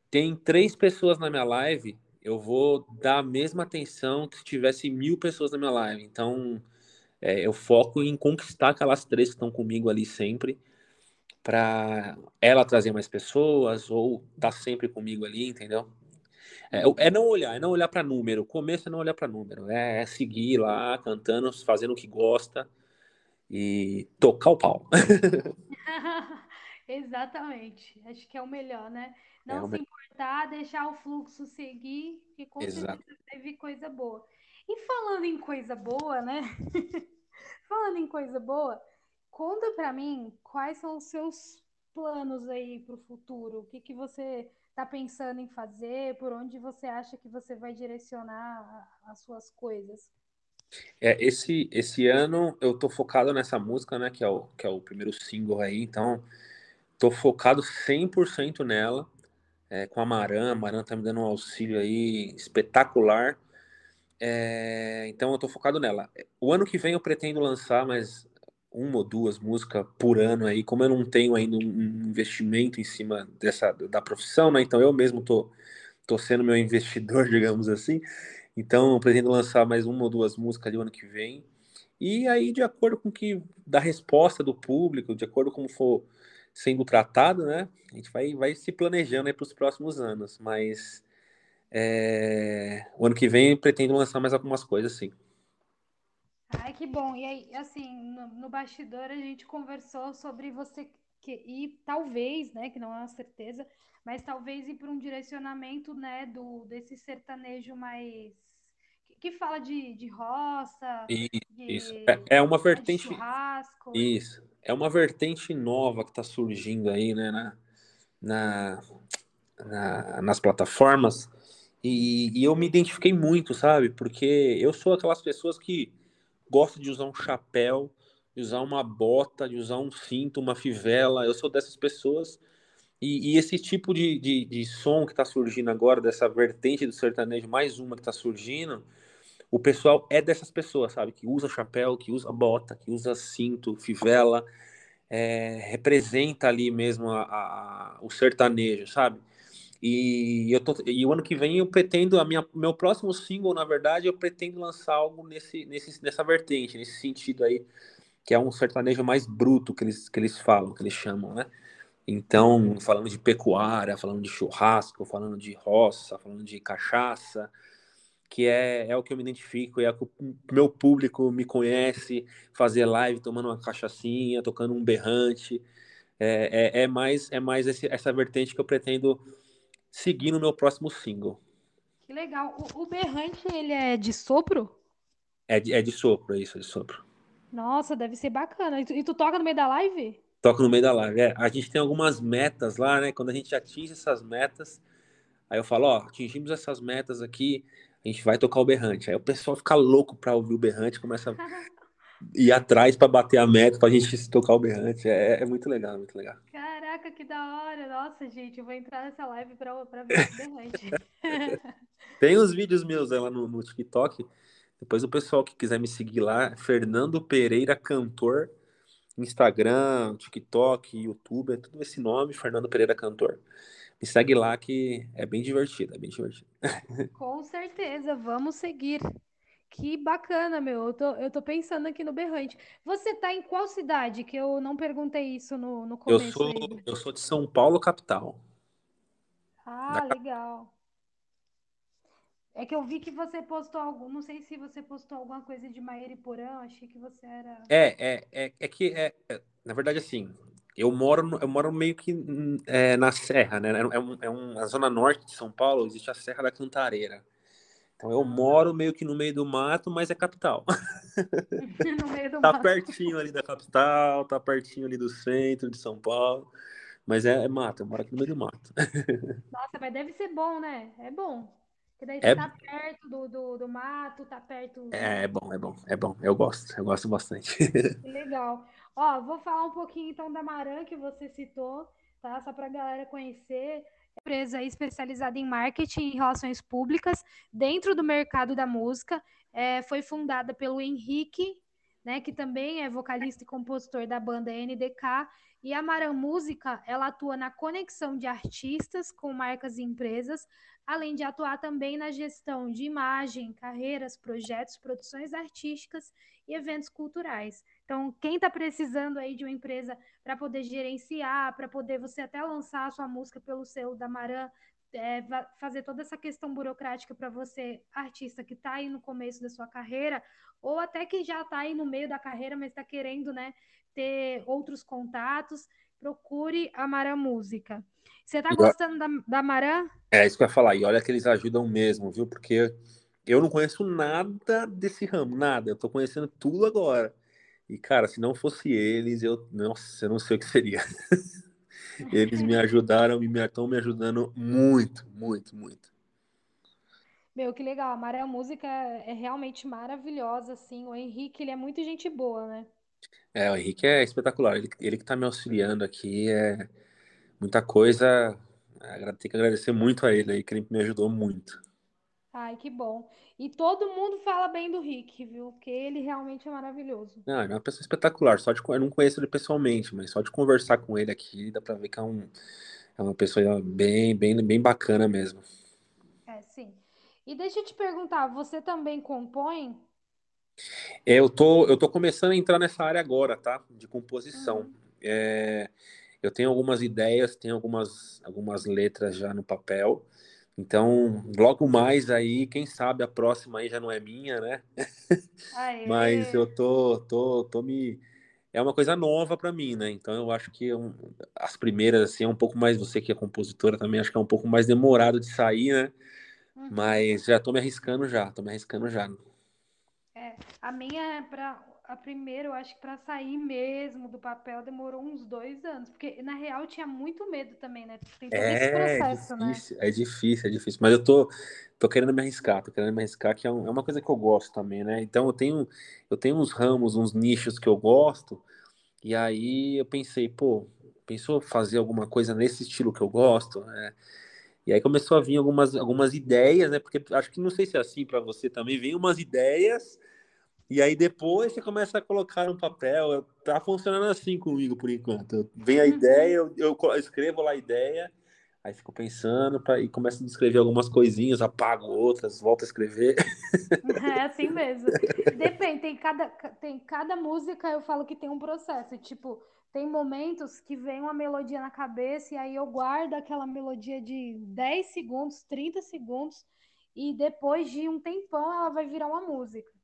tem três pessoas na minha live, eu vou dar a mesma atenção que se tivesse mil pessoas na minha live. Então, é, eu foco em conquistar aquelas três que estão comigo ali sempre, para ela trazer mais pessoas ou tá sempre comigo ali, entendeu? É, é não olhar, é não olhar para número. O começo é não olhar para número. É, é, seguir lá, cantando, fazendo o que gosta e tocar o pau. <laughs> Exatamente. Acho que é o melhor, né? Não é se melhor. importar, deixar o fluxo seguir, que com Exato. certeza teve coisa boa. E falando em coisa boa, né? <laughs> falando em coisa boa, conta para mim quais são os seus planos aí para o futuro. O que, que você está pensando em fazer? Por onde você acha que você vai direcionar as suas coisas? É, esse, esse ano eu tô focado nessa música, né, que é o, que é o primeiro single aí, então tô focado 100% nela, é, com a Maran, a Maran tá me dando um auxílio aí espetacular, é, então eu tô focado nela. O ano que vem eu pretendo lançar mais uma ou duas músicas por ano aí, como eu não tenho ainda um investimento em cima dessa da profissão, né? Então eu mesmo tô, tô sendo meu investidor, <laughs> digamos assim. Então eu pretendo lançar mais uma ou duas músicas ali o ano que vem. E aí, de acordo com que da resposta do público, de acordo com como for sendo tratado, né? A gente vai, vai se planejando para os próximos anos. Mas é, o ano que vem pretendo lançar mais algumas coisas, sim. Ai, que bom. E aí, assim, no, no bastidor a gente conversou sobre você que e talvez, né, que não é uma certeza, mas talvez ir para um direcionamento, né, do desse sertanejo mais que, fala de, de roça, isso, de, isso. É, é uma vertente churrasco. Isso. É uma vertente nova que está surgindo aí, né, na, na, na nas plataformas. E, e eu me identifiquei muito, sabe? Porque eu sou aquelas pessoas que gosto de usar um chapéu, de usar uma bota, de usar um cinto, uma fivela. Eu sou dessas pessoas. E, e esse tipo de, de, de som que está surgindo agora, dessa vertente do sertanejo, mais uma que está surgindo, o pessoal é dessas pessoas, sabe? Que usa chapéu, que usa bota, que usa cinto, fivela, é, representa ali mesmo a, a, o sertanejo, sabe? E, eu tô, e o ano que vem eu pretendo, a minha, meu próximo single, na verdade, eu pretendo lançar algo nesse, nesse, nessa vertente, nesse sentido aí, que é um sertanejo mais bruto que eles, que eles falam, que eles chamam, né? Então, falando de pecuária, falando de churrasco, falando de roça, falando de cachaça, que é, é o que eu me identifico, é o que o meu público me conhece, fazer live tomando uma cachaçinha, tocando um berrante, é, é, é mais, é mais esse, essa vertente que eu pretendo seguir no meu próximo single. Que legal. O, o berrante, ele é de sopro? É de, é de sopro, é isso, é de sopro. Nossa, deve ser bacana. E tu, e tu toca no meio da live? Toca no meio da live. É, a gente tem algumas metas lá, né? Quando a gente atinge essas metas, aí eu falo, ó, atingimos essas metas aqui, a gente vai tocar o berrante. Aí o pessoal fica louco pra ouvir o berrante, começa <laughs> ir atrás para bater a meta, para a gente se tocar o berrante. É, é, muito legal, muito legal. Caraca, que da hora! Nossa, gente, eu vou entrar nessa live para ver o berrante. <laughs> Tem uns vídeos meus lá no, no TikTok. Depois o pessoal que quiser me seguir lá, Fernando Pereira Cantor, Instagram, TikTok, YouTube, é tudo esse nome, Fernando Pereira Cantor. Me segue lá que é bem divertido, é bem divertido. <laughs> Com certeza, vamos seguir. Que bacana, meu. Eu tô, eu tô pensando aqui no Berrante. Você tá em qual cidade? Que eu não perguntei isso no, no começo. Eu sou, eu sou de São Paulo, capital. Ah, da... legal. É que eu vi que você postou algum. Não sei se você postou alguma coisa de Maeriporã. Achei que você era. É, é, é, é que é, é, na verdade assim. Eu moro, eu moro meio que é, na Serra, né? É, um, é um, na zona norte de São Paulo existe a Serra da Cantareira. Então eu moro meio que no meio do mato, mas é capital. <laughs> no meio do tá mato. pertinho ali da capital, tá pertinho ali do centro de São Paulo. Mas é, é mato, eu moro aqui no meio do mato. <laughs> Nossa, mas deve ser bom, né? É bom. Porque daí é... você tá perto do, do, do mato, tá perto. É, é bom, é bom, é bom. Eu gosto, eu gosto bastante. Legal. <laughs> Ó, vou falar um pouquinho então da Maran que você citou, tá? Só pra galera conhecer empresa especializada em marketing e relações públicas dentro do mercado da música. É, foi fundada pelo Henrique, né, que também é vocalista e compositor da banda NDK. E a Maran Música, ela atua na conexão de artistas com marcas e empresas, além de atuar também na gestão de imagem, carreiras, projetos, produções artísticas e eventos culturais. Então, quem está precisando aí de uma empresa para poder gerenciar, para poder você até lançar a sua música pelo selo da Maran, é, fazer toda essa questão burocrática para você, artista que está aí no começo da sua carreira, ou até que já está aí no meio da carreira, mas está querendo né, ter outros contatos, procure a Maran Música. Você está gostando da, da Maran? É isso que eu ia falar, e olha que eles ajudam mesmo, viu? Porque eu não conheço nada desse ramo, nada. Eu estou conhecendo tudo agora. E, cara, se não fosse eles, eu, nossa, eu não sei o que seria. <laughs> eles me ajudaram e estão me ajudando muito, muito, muito. Meu, que legal. A Maré Música é realmente maravilhosa, assim. O Henrique, ele é muito gente boa, né? É, o Henrique é espetacular. Ele, ele que tá me auxiliando aqui, é muita coisa. Tem que agradecer muito a ele aí, que ele me ajudou muito. Ai, que bom. E todo mundo fala bem do Rick, viu? Porque ele realmente é maravilhoso. Não, ele é uma pessoa espetacular. Só de, eu não conheço ele pessoalmente, mas só de conversar com ele aqui, dá pra ver que é, um, é uma pessoa bem, bem, bem bacana mesmo. É, sim. E deixa eu te perguntar, você também compõe? É, eu tô, eu tô começando a entrar nessa área agora, tá? De composição. Uhum. É, eu tenho algumas ideias, tenho algumas, algumas letras já no papel. Então, logo mais aí, quem sabe a próxima aí já não é minha, né? <laughs> Mas eu tô, tô, tô me. É uma coisa nova para mim, né? Então eu acho que um, as primeiras, assim, é um pouco mais. Você que é compositora também, acho que é um pouco mais demorado de sair, né? Uhum. Mas já tô me arriscando já, tô me arriscando já. É, a minha é pra a primeira, eu acho que para sair mesmo do papel demorou uns dois anos, porque na real tinha muito medo também, né? Tem todo é, esse processo, é difícil, né? É difícil, é difícil. Mas eu tô, tô querendo me arriscar, tô querendo me arriscar, que é, um, é uma coisa que eu gosto também, né? Então eu tenho, eu tenho uns ramos, uns nichos que eu gosto, e aí eu pensei, pô, pensou fazer alguma coisa nesse estilo que eu gosto, né? E aí começou a vir algumas, algumas ideias, né? Porque acho que não sei se é assim para você também, vem umas ideias e aí depois você começa a colocar no papel. Tá funcionando assim comigo por enquanto. Vem a uhum. ideia, eu, eu escrevo lá a ideia, aí fico pensando pra, e começo a escrever algumas coisinhas, apago outras, volto a escrever. <laughs> É assim mesmo. Depende, tem cada, tem cada música, eu falo que tem um processo. Tipo, tem momentos que vem uma melodia na cabeça e aí eu guardo aquela melodia de 10 segundos, 30 segundos, e depois de um tempão ela vai virar uma música.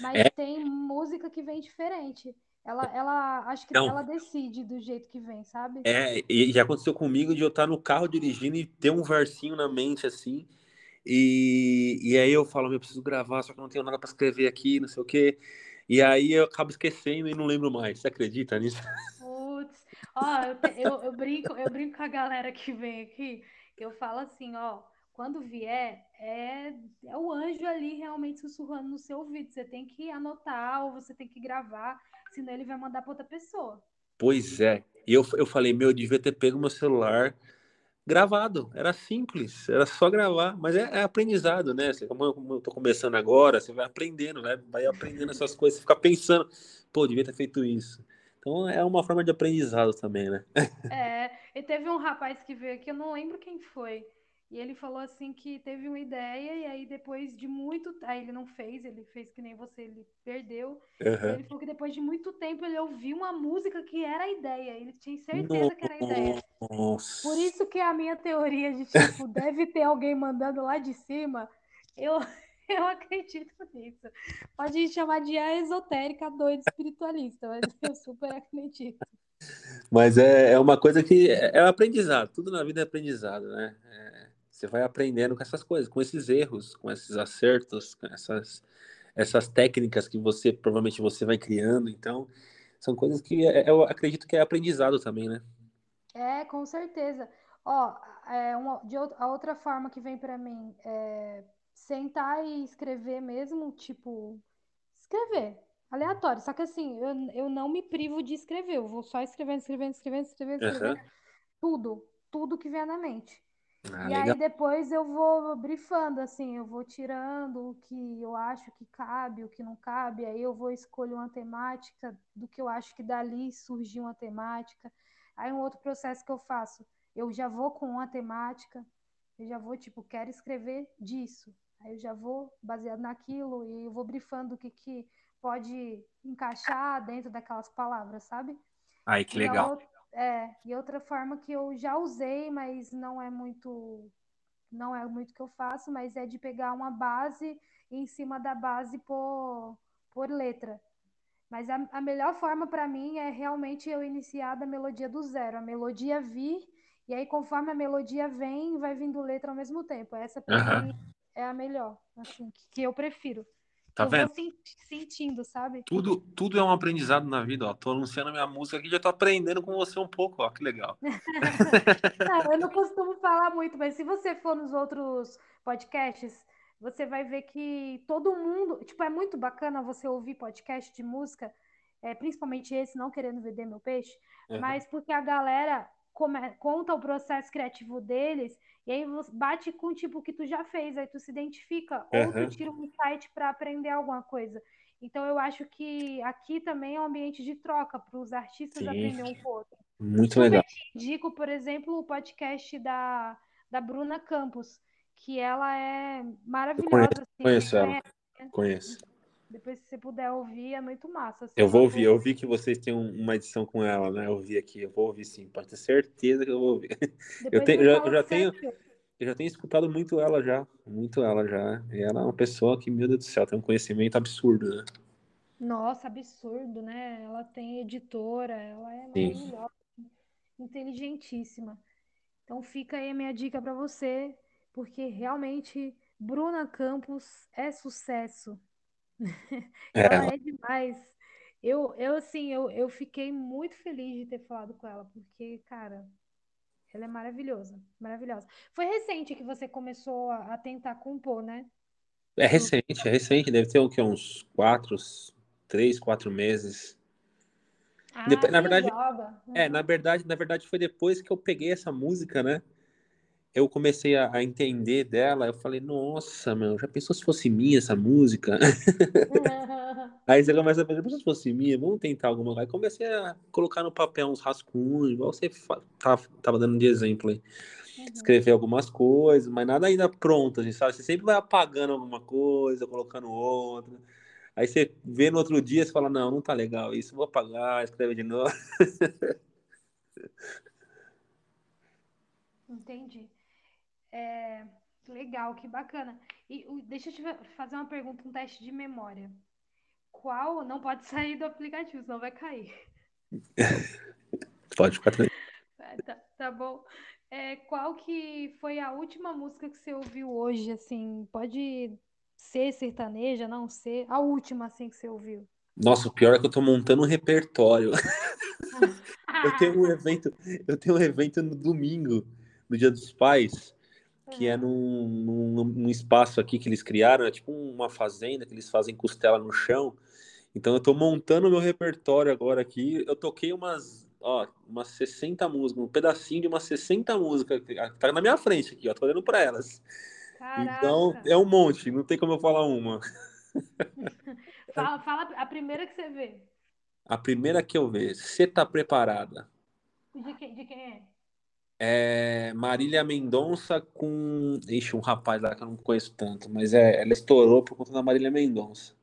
Mas é... tem música que vem diferente. Ela, ela acho que ela decide do jeito que vem, sabe? É, e já aconteceu comigo de eu estar no carro dirigindo e ter um versinho na mente assim. E, e aí eu falo, eu preciso gravar, só que não tenho nada para escrever aqui, não sei o quê. E aí eu acabo esquecendo e não lembro mais. Você acredita nisso? Putz, ó, eu, eu, eu, brinco, eu brinco com a galera que vem aqui, que eu falo assim, ó, quando vier, é, é o anjo ali realmente sussurrando no seu ouvido. Você tem que anotar ou você tem que gravar, senão ele vai mandar para outra pessoa. Pois é. E eu, eu falei, meu, eu devia ter pego meu celular gravado. Era simples, era só gravar. Mas é, é aprendizado, né? Você, como, eu, como eu tô começando agora, você vai aprendendo, vai, vai aprendendo essas coisas, você fica pensando, pô, devia ter feito isso. Então é uma forma de aprendizado também, né? <laughs> É, e teve um rapaz que veio aqui, eu não lembro quem foi. E ele falou assim que teve uma ideia e aí depois de muito, aí ele não fez, ele fez que nem você, ele perdeu. Uhum. Ele falou que depois de muito tempo ele ouviu uma música que era a ideia, ele tinha certeza Nossa. que era a ideia. Por isso que a minha teoria de tipo <laughs> deve ter alguém mandando lá de cima, eu <laughs> eu acredito nisso. Pode chamar de esotérica, doida espiritualista, mas <laughs> eu super acredito. Mas é, é uma coisa que é, é aprendizado, tudo na vida é aprendizado, né? É, você vai aprendendo com essas coisas, com esses erros, com esses acertos, com essas, essas técnicas que você provavelmente você vai criando. Então, são coisas que é, eu acredito que é aprendizado também, né? É, com certeza. Ó, é uma, de, a outra forma que vem para mim é sentar e escrever mesmo, tipo, escrever, aleatório. Só que assim, eu, eu não me privo de escrever, eu vou só escrevendo, escrevendo, escrevendo, escrevendo, escrevendo. Uhum. Tudo, tudo que vier na mente. Ah, e legal. aí depois eu vou brifando, assim, eu vou tirando o que eu acho que cabe, o que não cabe, aí eu vou escolher uma temática do que eu acho que dali surgiu uma temática. Aí um outro processo que eu faço, eu já vou com uma temática, eu já vou, tipo, quero escrever disso. Aí eu já vou baseado naquilo e eu vou brifando o que, que pode encaixar dentro daquelas palavras, sabe? Ai, que legal. É, e outra forma que eu já usei, mas não é muito não é muito que eu faço, mas é de pegar uma base e em cima da base por, por letra. Mas a, a melhor forma para mim é realmente eu iniciar da melodia do zero, a melodia vir, e aí conforme a melodia vem, vai vindo letra ao mesmo tempo. Essa para mim é a melhor, assim, que, que eu prefiro. Tá eu vendo? sentindo, sabe? Tudo, tudo é um aprendizado na vida, ó. Tô anunciando minha música aqui, já tô aprendendo com você um pouco, ó. Que legal. <laughs> não, eu não <laughs> costumo falar muito, mas se você for nos outros podcasts, você vai ver que todo mundo, tipo, é muito bacana você ouvir podcast de música, é, principalmente esse, não querendo vender meu peixe, uhum. mas porque a galera come, conta o processo criativo deles e aí você bate com tipo que tu já fez, aí tu se identifica, uhum. ou tu tira um insight para aprender alguma coisa. Então eu acho que aqui também é um ambiente de troca para os artistas Sim. aprender um pouco. Muito Super legal. Indico, por exemplo, o podcast da, da Bruna Campos, que ela é maravilhosa. Conheço, assim, conheço ela. Conhece. Conheço. Depois, se você puder ouvir, é muito massa. Assim, eu vou ouvir, eu vi que vocês têm uma edição com ela, né? Eu vi aqui, eu vou ouvir sim, pode ter certeza que eu vou ouvir. <laughs> eu, tenho, já, eu já tenho, eu já tenho escutado muito ela já, muito ela já. E ela é uma pessoa que, meu Deus do céu, tem um conhecimento absurdo, né? Nossa, absurdo, né? Ela tem editora, ela é sim. maravilhosa, inteligentíssima. Então fica aí a minha dica para você, porque realmente Bruna Campos é sucesso. <laughs> É. Ela é demais. Eu, eu assim, eu, eu fiquei muito feliz de ter falado com ela, porque, cara, ela é maravilhosa, maravilhosa. Foi recente que você começou a, a tentar compor, né? É recente, é recente, deve ter o que, uns quatro, três, quatro meses. Ah, depois, na verdade, uhum. é, na verdade, na verdade foi depois que eu peguei essa música, né? Eu comecei a, a, entender dela, eu falei, nossa, meu, já pensou se fosse minha essa música? <laughs> aí você começa a pensar, se fosse minha, vamos tentar alguma coisa. Aí comecei a colocar no papel uns rascunhos, igual você tava, tava dando de exemplo aí. Uhum. Escrever algumas coisas, mas nada ainda pronto, assim, sabe? Você sempre vai apagando alguma coisa, colocando outra. Aí você vê no outro dia, você fala, não, não tá legal isso, vou apagar, escreve de novo. <laughs> Entendi. É, legal, que bacana. E deixa eu te fazer uma pergunta, um teste de memória. Qual não pode sair do aplicativo, senão vai cair. <laughs> pode ficar tranquilo. É, tá, tá bom. É, qual que foi a última música que você ouviu hoje, assim? Pode ser sertaneja, não ser? A última, assim, que você ouviu. Nossa, o pior é que eu tô montando um repertório. <laughs> eu tenho um evento, eu tenho um evento no domingo, no Dia dos Pais, que é num, num, num, espaço aqui que eles criaram, é tipo uma fazenda que eles fazem costela no chão. Então eu tô montando meu repertório agora aqui. Eu toquei umas, ó, umas 60 músicas, um pedacinho de umas 60 músicas que tá na minha frente aqui, ó, tô olhando para elas. Caraca. Então é um monte, não tem como eu falar uma. <laughs> fala, fala a primeira que você vê. A primeira que eu vejo, você tá preparada? De de quem é? É Marília Mendonça com. Ixi, um rapaz lá que eu não conheço tanto, mas é, ela estourou por conta da Marília Mendonça.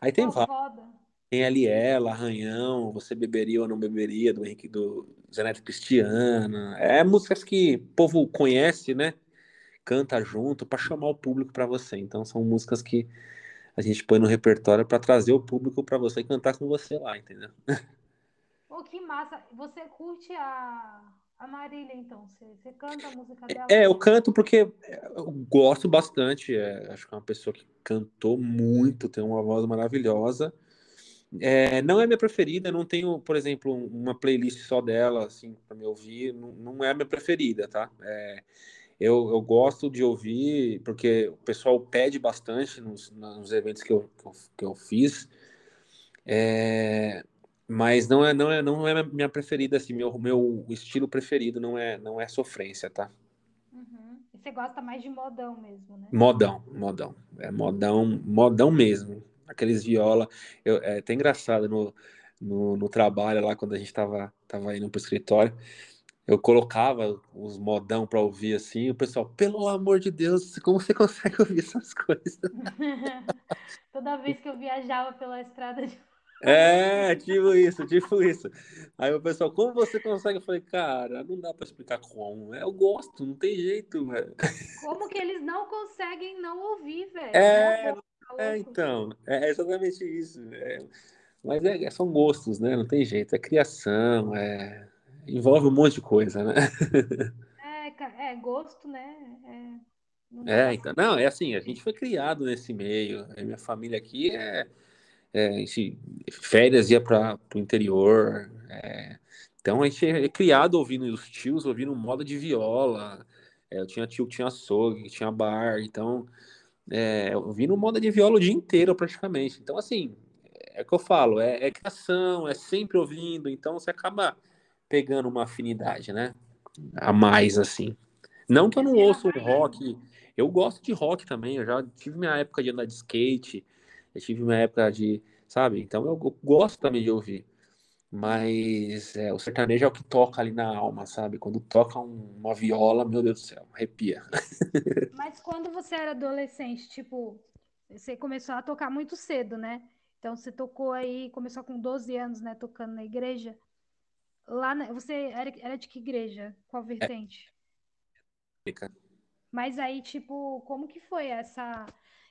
Aí tem vários. Tem ali ela, Arranhão, Você Beberia ou Não Beberia, do Henrique do Zeneto Cristiano. É músicas que o povo conhece, né? Canta junto para chamar o público para você. Então são músicas que a gente põe no repertório para trazer o público para você cantar com você lá, entendeu? <laughs> Pô, que massa! Você curte a, a Marília, então? Você, você canta a música dela? É, eu canto porque eu gosto bastante. É, acho que é uma pessoa que cantou muito, tem uma voz maravilhosa. É, não é minha preferida, não tenho, por exemplo, uma playlist só dela, assim, para me ouvir, não, não, é a minha preferida, tá? É, eu, eu, gosto de ouvir, porque o pessoal pede bastante nos, nos eventos que eu, que eu, que eu fiz, é, mas não é, não é, não é minha preferida, assim, meu, meu estilo preferido não é, não é sofrência, tá? Uhum. E você gosta mais de modão mesmo, né? Modão, modão, é modão, modão mesmo, aqueles viola, eu, é até engraçado no, no, no trabalho lá, quando a gente tava, tava indo pro escritório, eu colocava os modão para ouvir assim, o pessoal, pelo amor de Deus, como você consegue ouvir essas coisas? <laughs> Toda vez que eu viajava pela estrada de é, tipo isso, tipo isso. Aí o pessoal, como você consegue? Eu falei, cara, não dá para explicar como. É, eu gosto, não tem jeito, velho. Como que eles não conseguem não ouvir, velho? É, é então, é exatamente isso. É, mas é, são gostos, né? Não tem jeito. É criação, é envolve um monte de coisa, né? <laughs> É, é gosto, né? É, é então, não, é assim, a gente foi criado nesse meio. Minha família aqui é, é gente, férias ia para o interior. É, então a gente é criado ouvindo os tios, ouvindo moda de viola. É, eu tinha tio que tinha açougue, que tinha bar, então é, ouvindo moda de viola o dia inteiro praticamente. Então, assim, é o que eu falo, é, é criação, é sempre ouvindo, então você acaba pegando uma afinidade, né? A mais, assim. Não que eu não ouço rock, eu gosto de rock também, eu já tive minha época de andar de skate, eu tive minha época de, sabe? Então eu gosto também de ouvir. Mas é, o sertanejo é o que toca ali na alma, sabe? Quando toca um, uma viola, meu Deus do céu, arrepia. <laughs> Mas quando você era adolescente, tipo, você começou a tocar muito cedo, né? Então você tocou aí, começou com 12 anos, né, tocando na igreja. Lá, na, você era, era de que igreja? Qual vertente? É. Mas aí, tipo, como que foi essa,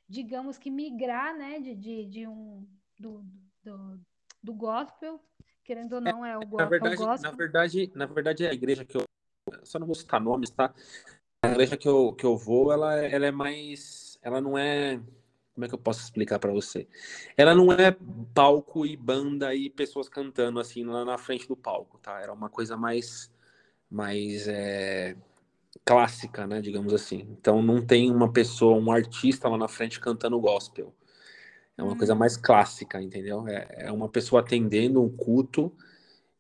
digamos que migrar, né, de, de, de um, do, do, do gospel, querendo ou não, é, é o, na verdade, é o gospel. Na verdade, na verdade, é a igreja que eu, só não vou citar nomes, tá? A igreja que eu, que eu vou, ela, ela é mais, ela não é como é que eu posso explicar para você? Ela não é palco e banda e pessoas cantando assim lá na frente do palco, tá? Era uma coisa mais, mais é, clássica, né? Digamos assim. Então não tem uma pessoa, um artista lá na frente cantando gospel. É uma hum. coisa mais clássica, entendeu? É, é uma pessoa atendendo um culto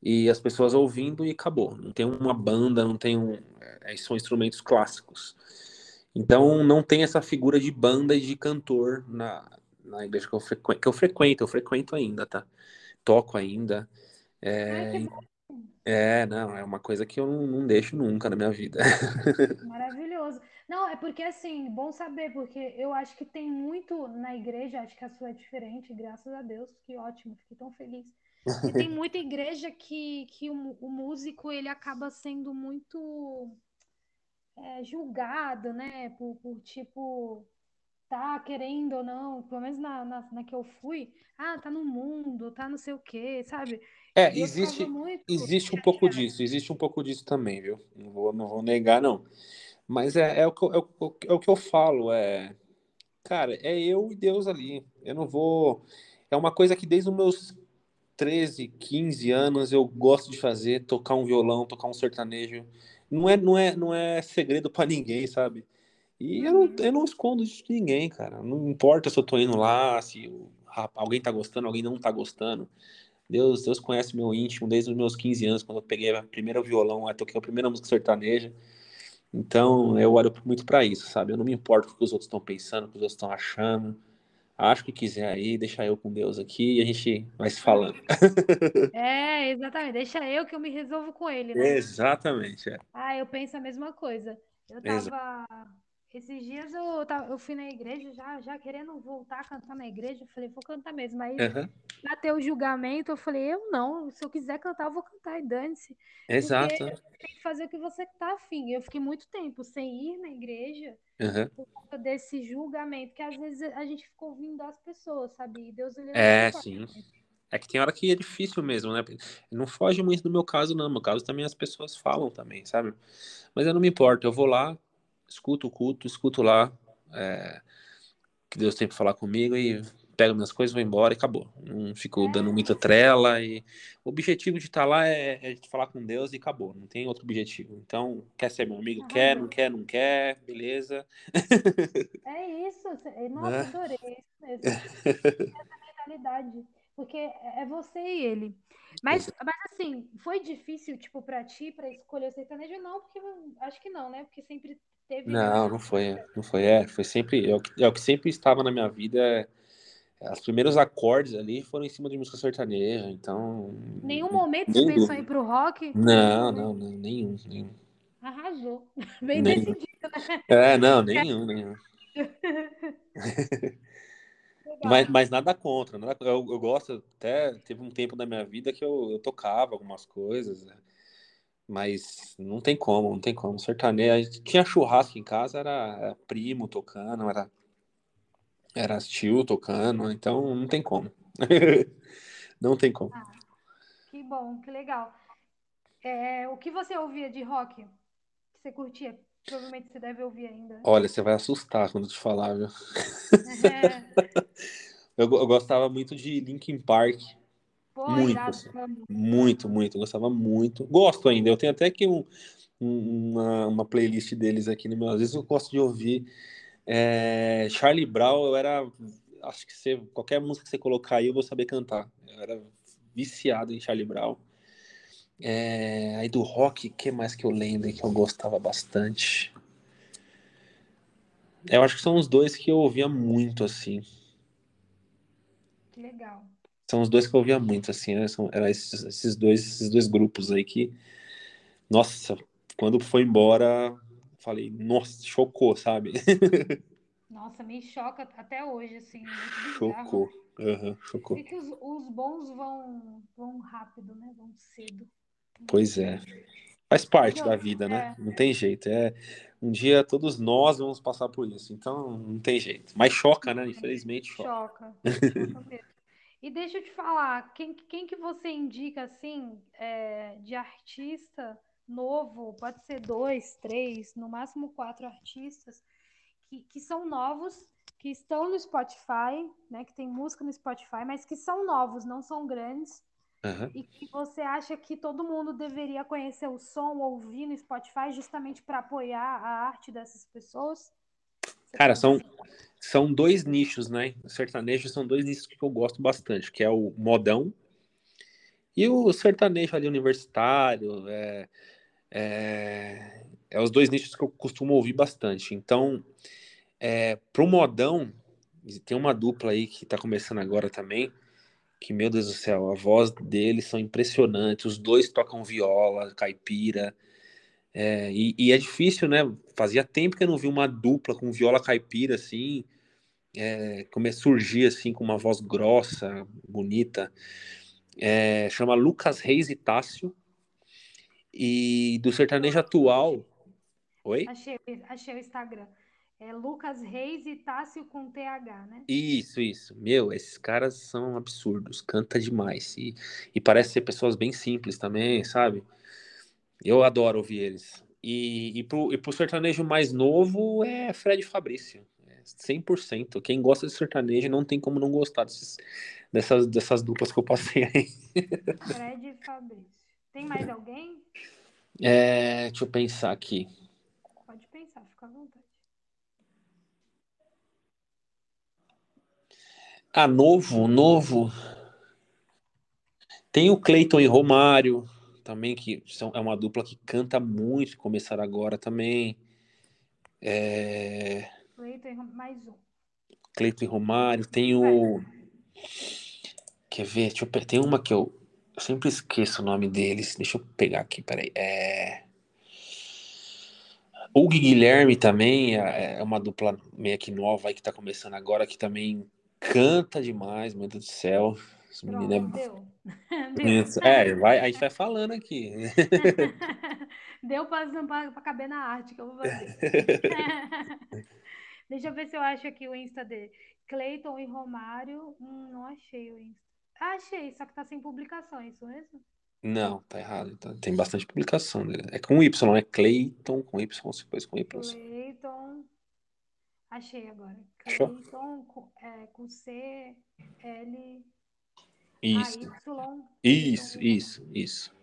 e as pessoas ouvindo e acabou. Não tem uma banda, não tem um. É, são instrumentos clássicos. Então não tem essa figura de banda e de cantor na, na igreja que eu, frequento, que eu frequento, eu frequento ainda, tá? Toco ainda. É, Ai, é não, é uma coisa que eu não, não deixo nunca na minha vida. <laughs> Maravilhoso. Não, é porque assim, bom saber, porque eu acho que tem muito na igreja, acho que a sua é diferente, graças a Deus, que ótimo, fiquei tão feliz. E tem muita igreja que, que o, o músico ele acaba sendo muito é, julgado, né? Por, por, tipo, tá querendo ou não, pelo menos na, na, na, que eu fui, ah, tá no mundo, tá não sei o quê, sabe? É, existe, existe um pouco disso, existe um pouco disso também, viu? Não vou, não vou negar, não. Mas é, é, o que, é, o, é o que eu falo, é. Cara, é eu e Deus ali. Eu não vou. É uma coisa que desde os meus 13, 15 anos eu gosto de fazer, tocar um violão, tocar um sertanejo não é, não é, não é segredo para ninguém, sabe? E eu, não, eu não escondo de ninguém, cara. Não importa se eu tô indo lá, se alguém tá gostando, alguém não tá gostando. Deus, Deus conhece meu íntimo desde os meus 15 anos, quando eu peguei a primeira violão, eu toquei a primeira música sertaneja. Então, eu olho muito para isso, sabe? Eu não me importo com o que os outros estão pensando, o que os outros estão achando. Acho que quiser aí, deixa eu com Deus aqui e a gente vai se falando. <laughs> É, exatamente. Deixa eu que eu me resolvo com ele, né? Exatamente. É. Ah, eu penso a mesma coisa. Eu tava. Esses dias eu, eu fui na igreja já, já querendo voltar a cantar na igreja. Eu falei, vou cantar mesmo. Aí uhum. o julgamento, eu falei, eu não. Se eu quiser cantar, eu vou cantar e dane-se. Exato. Tem que fazer o que você tá afim. Eu fiquei muito tempo sem ir na igreja uhum. por conta desse julgamento, que às vezes a gente fica ouvindo das pessoas, sabe? E Deus ele É, sim. É que tem hora que é difícil mesmo, né? Não foge muito do meu caso, não. No meu caso também as pessoas falam também, sabe? Mas eu não me importo, eu vou lá, escuto o culto, escuto lá é, que Deus tem para falar comigo e pego minhas coisas, vou embora e acabou. Não fico dando muita trela e o objetivo de estar tá lá é, é falar com Deus e acabou. Não tem outro objetivo. Então, quer ser meu amigo? quer, não quer, não quer, beleza. É isso. Nossa, é. adorei isso mesmo. <laughs> Essa mentalidade. Porque é você e ele. Mas, mas assim, foi difícil, tipo, para ti, para escolher o sertanejo? Não, porque acho que não, né? Porque sempre Teve não, não foi, não foi, é, foi sempre, é o, que, é o que sempre estava na minha vida, é, os primeiros acordes ali foram em cima de música sertaneja, então... Nenhum momento você pensou em ir pro rock? Não, não, não, nenhum, nenhum. Arrasou, <laughs> bem nenhum. decidido, né? É, não, nenhum, nenhum. <laughs> mas, mas nada contra, nada, eu, eu gosto, até teve um tempo da minha vida que eu, eu tocava algumas coisas, né? Mas não tem como, não tem como. Sertanejo. Tinha churrasco em casa, era, era primo tocando, era, era tio tocando, então não tem como. <laughs> não tem como. Ah, que bom, que legal. É, o que você ouvia de rock? Que você curtia? Provavelmente você deve ouvir ainda. Olha, você vai assustar quando eu te falar, viu? É. <laughs> eu, eu gostava muito de Linkin Park muito, assim, muito, muito. Eu gostava muito. Gosto ainda. Eu tenho até aqui um, uma, uma playlist deles aqui no meu. Às vezes eu gosto de ouvir. É, Charlie Brown, eu era. Acho que você, qualquer música que você colocar aí, eu vou saber cantar. Eu era viciado em Charlie Brown. É, aí do rock, o que mais que eu lembro que eu gostava bastante? Eu acho que são os dois que eu ouvia muito, assim. Que legal são os dois que eu ouvia muito, assim, né? São, eram esses, esses, dois, esses dois grupos aí que, nossa, quando foi embora, falei, nossa, chocou, sabe? <laughs> Nossa, me choca até hoje, assim. Chocou, uhum, chocou. E que os, os, bons vão, vão rápido, né? Vão cedo. Pois é. Faz parte da vida, né? É. Não tem jeito. É, um dia todos nós vamos passar por isso. Então, não tem jeito. Mas choca, né? Infelizmente choca. Choca. choca <laughs> mesmo. E deixa eu te falar, quem, quem que você indica, assim, é, de artista novo, pode ser dois, três, no máximo quatro artistas, que, que são novos, que estão no Spotify, né, que tem música no Spotify, mas que são novos, não são grandes, uhum. e que você acha que todo mundo deveria conhecer o som, ouvir no Spotify, justamente para apoiar a arte dessas pessoas? Cara, são, são dois nichos, né? Sertanejo são dois nichos que eu gosto bastante, que é o modão e o sertanejo ali universitário. É, é, é os dois nichos que eu costumo ouvir bastante. Então, é, pro modão, tem uma dupla aí que tá começando agora também, que, meu Deus do céu, a voz deles são impressionantes. Os dois tocam viola, caipira. É, e, e, é difícil, né? Fazia tempo que eu não vi uma dupla com viola caipira assim, é, como surgir assim com uma voz grossa, bonita. É, chama Lucas Reis e Tássio. E do sertanejo atual. Oi? Achei, achei o Instagram. É Lucas Reis e Tássio com TH, né? Isso, isso. Meu, esses caras são absurdos, canta demais. E, e parece ser pessoas bem simples também, sabe? Eu adoro ouvir eles. E, e, pro, e pro sertanejo mais novo é Fred Fabrício. É 100%. Quem gosta de sertanejo não tem como não gostar desses, dessas, dessas duplas que eu passei aí. Fred Fabrício. Tem mais alguém? É, deixa eu pensar aqui. Pode pensar, fica à vontade. Ah, novo, novo. Tem o Cleiton e Romário, também, que são, é uma dupla que canta muito, começaram agora também. É... Cleiton, mais um. Cleiton e Romário. Tem o. Quer ver? Deixa eu... Tem uma que eu... eu sempre esqueço o nome deles. Deixa eu pegar aqui, peraí. É. O Guilherme também é, é uma dupla meio que nova aí que tá começando agora, que também canta demais, meu Deus do céu. Esse menino é... Deu. <laughs> É, vai, a gente vai falando aqui. <laughs> Deu para caber na arte que eu vou fazer. <laughs> Deixa eu ver se eu acho aqui o Insta dele. Cleiton e Romário. Hum, não achei o Insta. Ah, achei, só que tá sem publicação, é isso mesmo? Não, tá errado. Tem bastante publicação dele. É com Y, é Cleiton com Y, depois com Y. Cleiton. Achei agora. Cleiton com, é, com C, L. Isso. A, y, isso, isso, isso.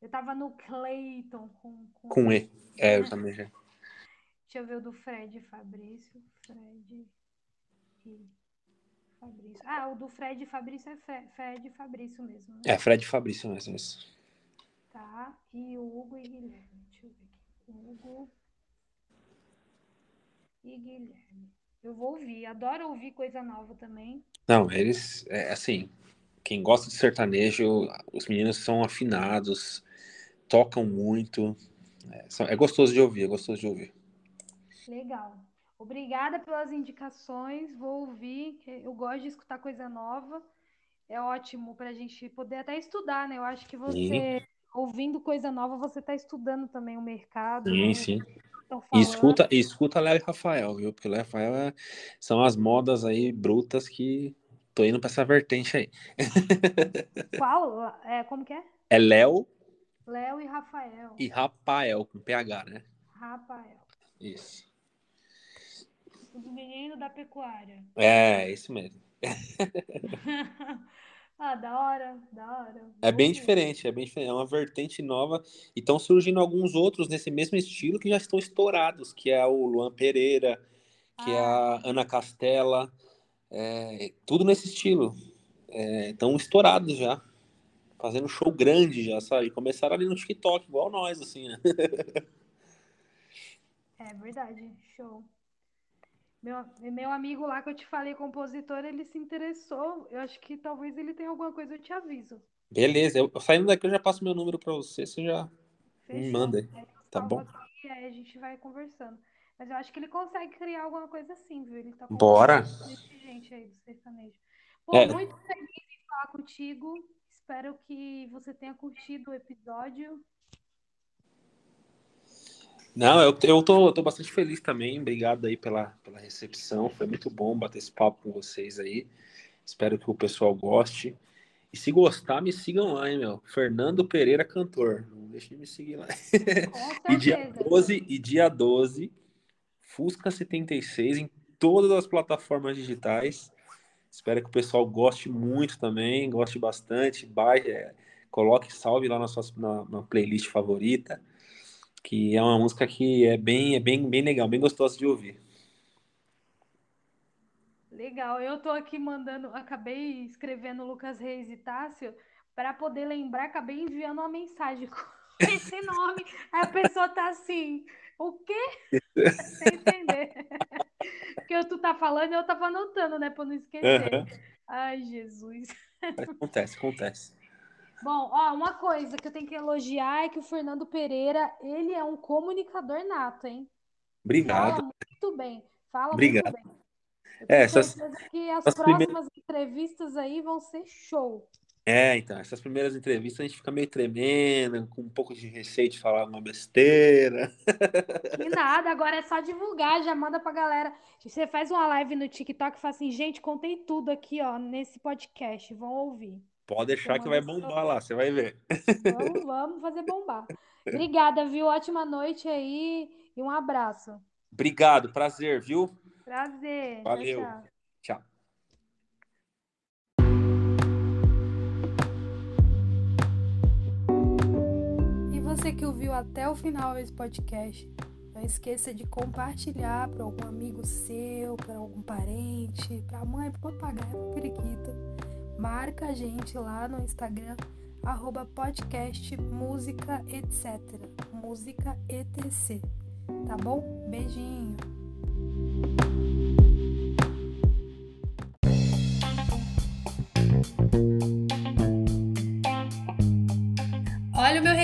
Eu tava no Cleiton com, com, com E. É, eu também já. Deixa eu ver o do Fred Fabrício. Fred e Fabrício. Ah, o do Fred Fabrício é Fred, Fred Fabrício mesmo. Né? É, Fred Fabrício mesmo. Isso. Tá. E o Hugo e Guilherme. Deixa eu ver aqui. Hugo e Guilherme. Eu vou ouvir. Adoro ouvir coisa nova também. Não, eles, é, assim, quem gosta de sertanejo, os meninos são afinados, tocam muito. É, é gostoso de ouvir, é gostoso de ouvir. Legal. Obrigada pelas indicações. Vou ouvir. Eu gosto de escutar coisa nova. É ótimo para a gente poder até estudar, né? Eu acho que você, sim. ouvindo coisa nova, você está estudando também o mercado. Sim, né? sim. E escuta, e escuta Léo e Rafael, viu? Porque Léo e Rafael é, são as modas aí brutas que tô indo para essa vertente aí. <laughs> Qual? É, como que é? É Léo. Léo e Rafael. E Rafael, com PH, né? Rafael. Isso. O do menino da pecuária. É, isso mesmo. <laughs> ah, da hora, da hora. É bem diferente, é bem diferente. É uma vertente nova. E estão surgindo alguns outros nesse mesmo estilo que já estão estourados, que é o Luan Pereira, que ah. é a. Ana Castela. É, tudo nesse estilo. Estão é, estourados já. Fazendo show grande já, sabe? Começaram ali no TikTok, igual nós, assim, né? <laughs> é verdade, show. Meu, meu amigo lá que eu te falei, compositor, ele se interessou. Eu acho que talvez ele tenha alguma coisa, eu te aviso. Beleza, eu, saindo daqui eu já passo meu número para você, você já Fechou. me manda aí. Tá bom? Aqui, aí a gente vai conversando. Mas eu acho que ele consegue criar alguma coisa assim, viu? Ele tá com Bora! gente aí do sertanejo. Pô, é. muito feliz em falar contigo. Espero que você tenha curtido o episódio. Não, eu, eu, tô, eu tô bastante feliz também. Obrigado aí pela, pela recepção. Foi muito bom bater esse papo com vocês aí. Espero que o pessoal goste. E se gostar, me sigam lá, hein, meu. Fernando Pereira Cantor. Não deixe de me seguir lá. <laughs> e dia 12, e dia 12, Fusca 76 em todas as plataformas digitais. Espero que o pessoal goste muito também, goste bastante. Baixe, é, coloque salve lá na sua na, na playlist favorita que é uma música que é bem, é bem, bem legal, bem gostosa de ouvir. Legal, eu tô aqui mandando, acabei escrevendo Lucas Reis e Tássio para poder lembrar, acabei enviando uma mensagem <laughs> com esse nome. A pessoa tá assim, o quê? <laughs> Sem entender. <laughs> Porque tu tá falando, eu tava anotando, né, para não esquecer. Uhum. Ai, Jesus. Acontece, acontece. Bom, ó, uma coisa que eu tenho que elogiar é que o Fernando Pereira, ele é um comunicador nato, hein? Obrigado. Fala muito bem. Fala Obrigado. muito bem. Eu é, essas, que as próximas primeiras... entrevistas aí vão ser show. É, então, essas primeiras entrevistas a gente fica meio tremendo, com um pouco de receio de falar uma besteira. Que nada, agora é só divulgar, já manda pra galera. Você faz uma live no TikTok e fala assim, gente, contei tudo aqui, ó, nesse podcast, vão ouvir. Pode deixar que vai bombar lá, você vai ver. Vamos, vamos fazer bombar. Obrigada, viu? Ótima noite aí e um abraço. Obrigado, prazer, viu? Prazer. Valeu. tchau. tchau. Você que ouviu até o final esse podcast, não esqueça de compartilhar para algum amigo seu, para algum parente, para a mãe, para o papagaio, para o periquito. Marca a gente lá no Instagram, arroba podcast música etc. Música etc. Tá bom? Beijinho!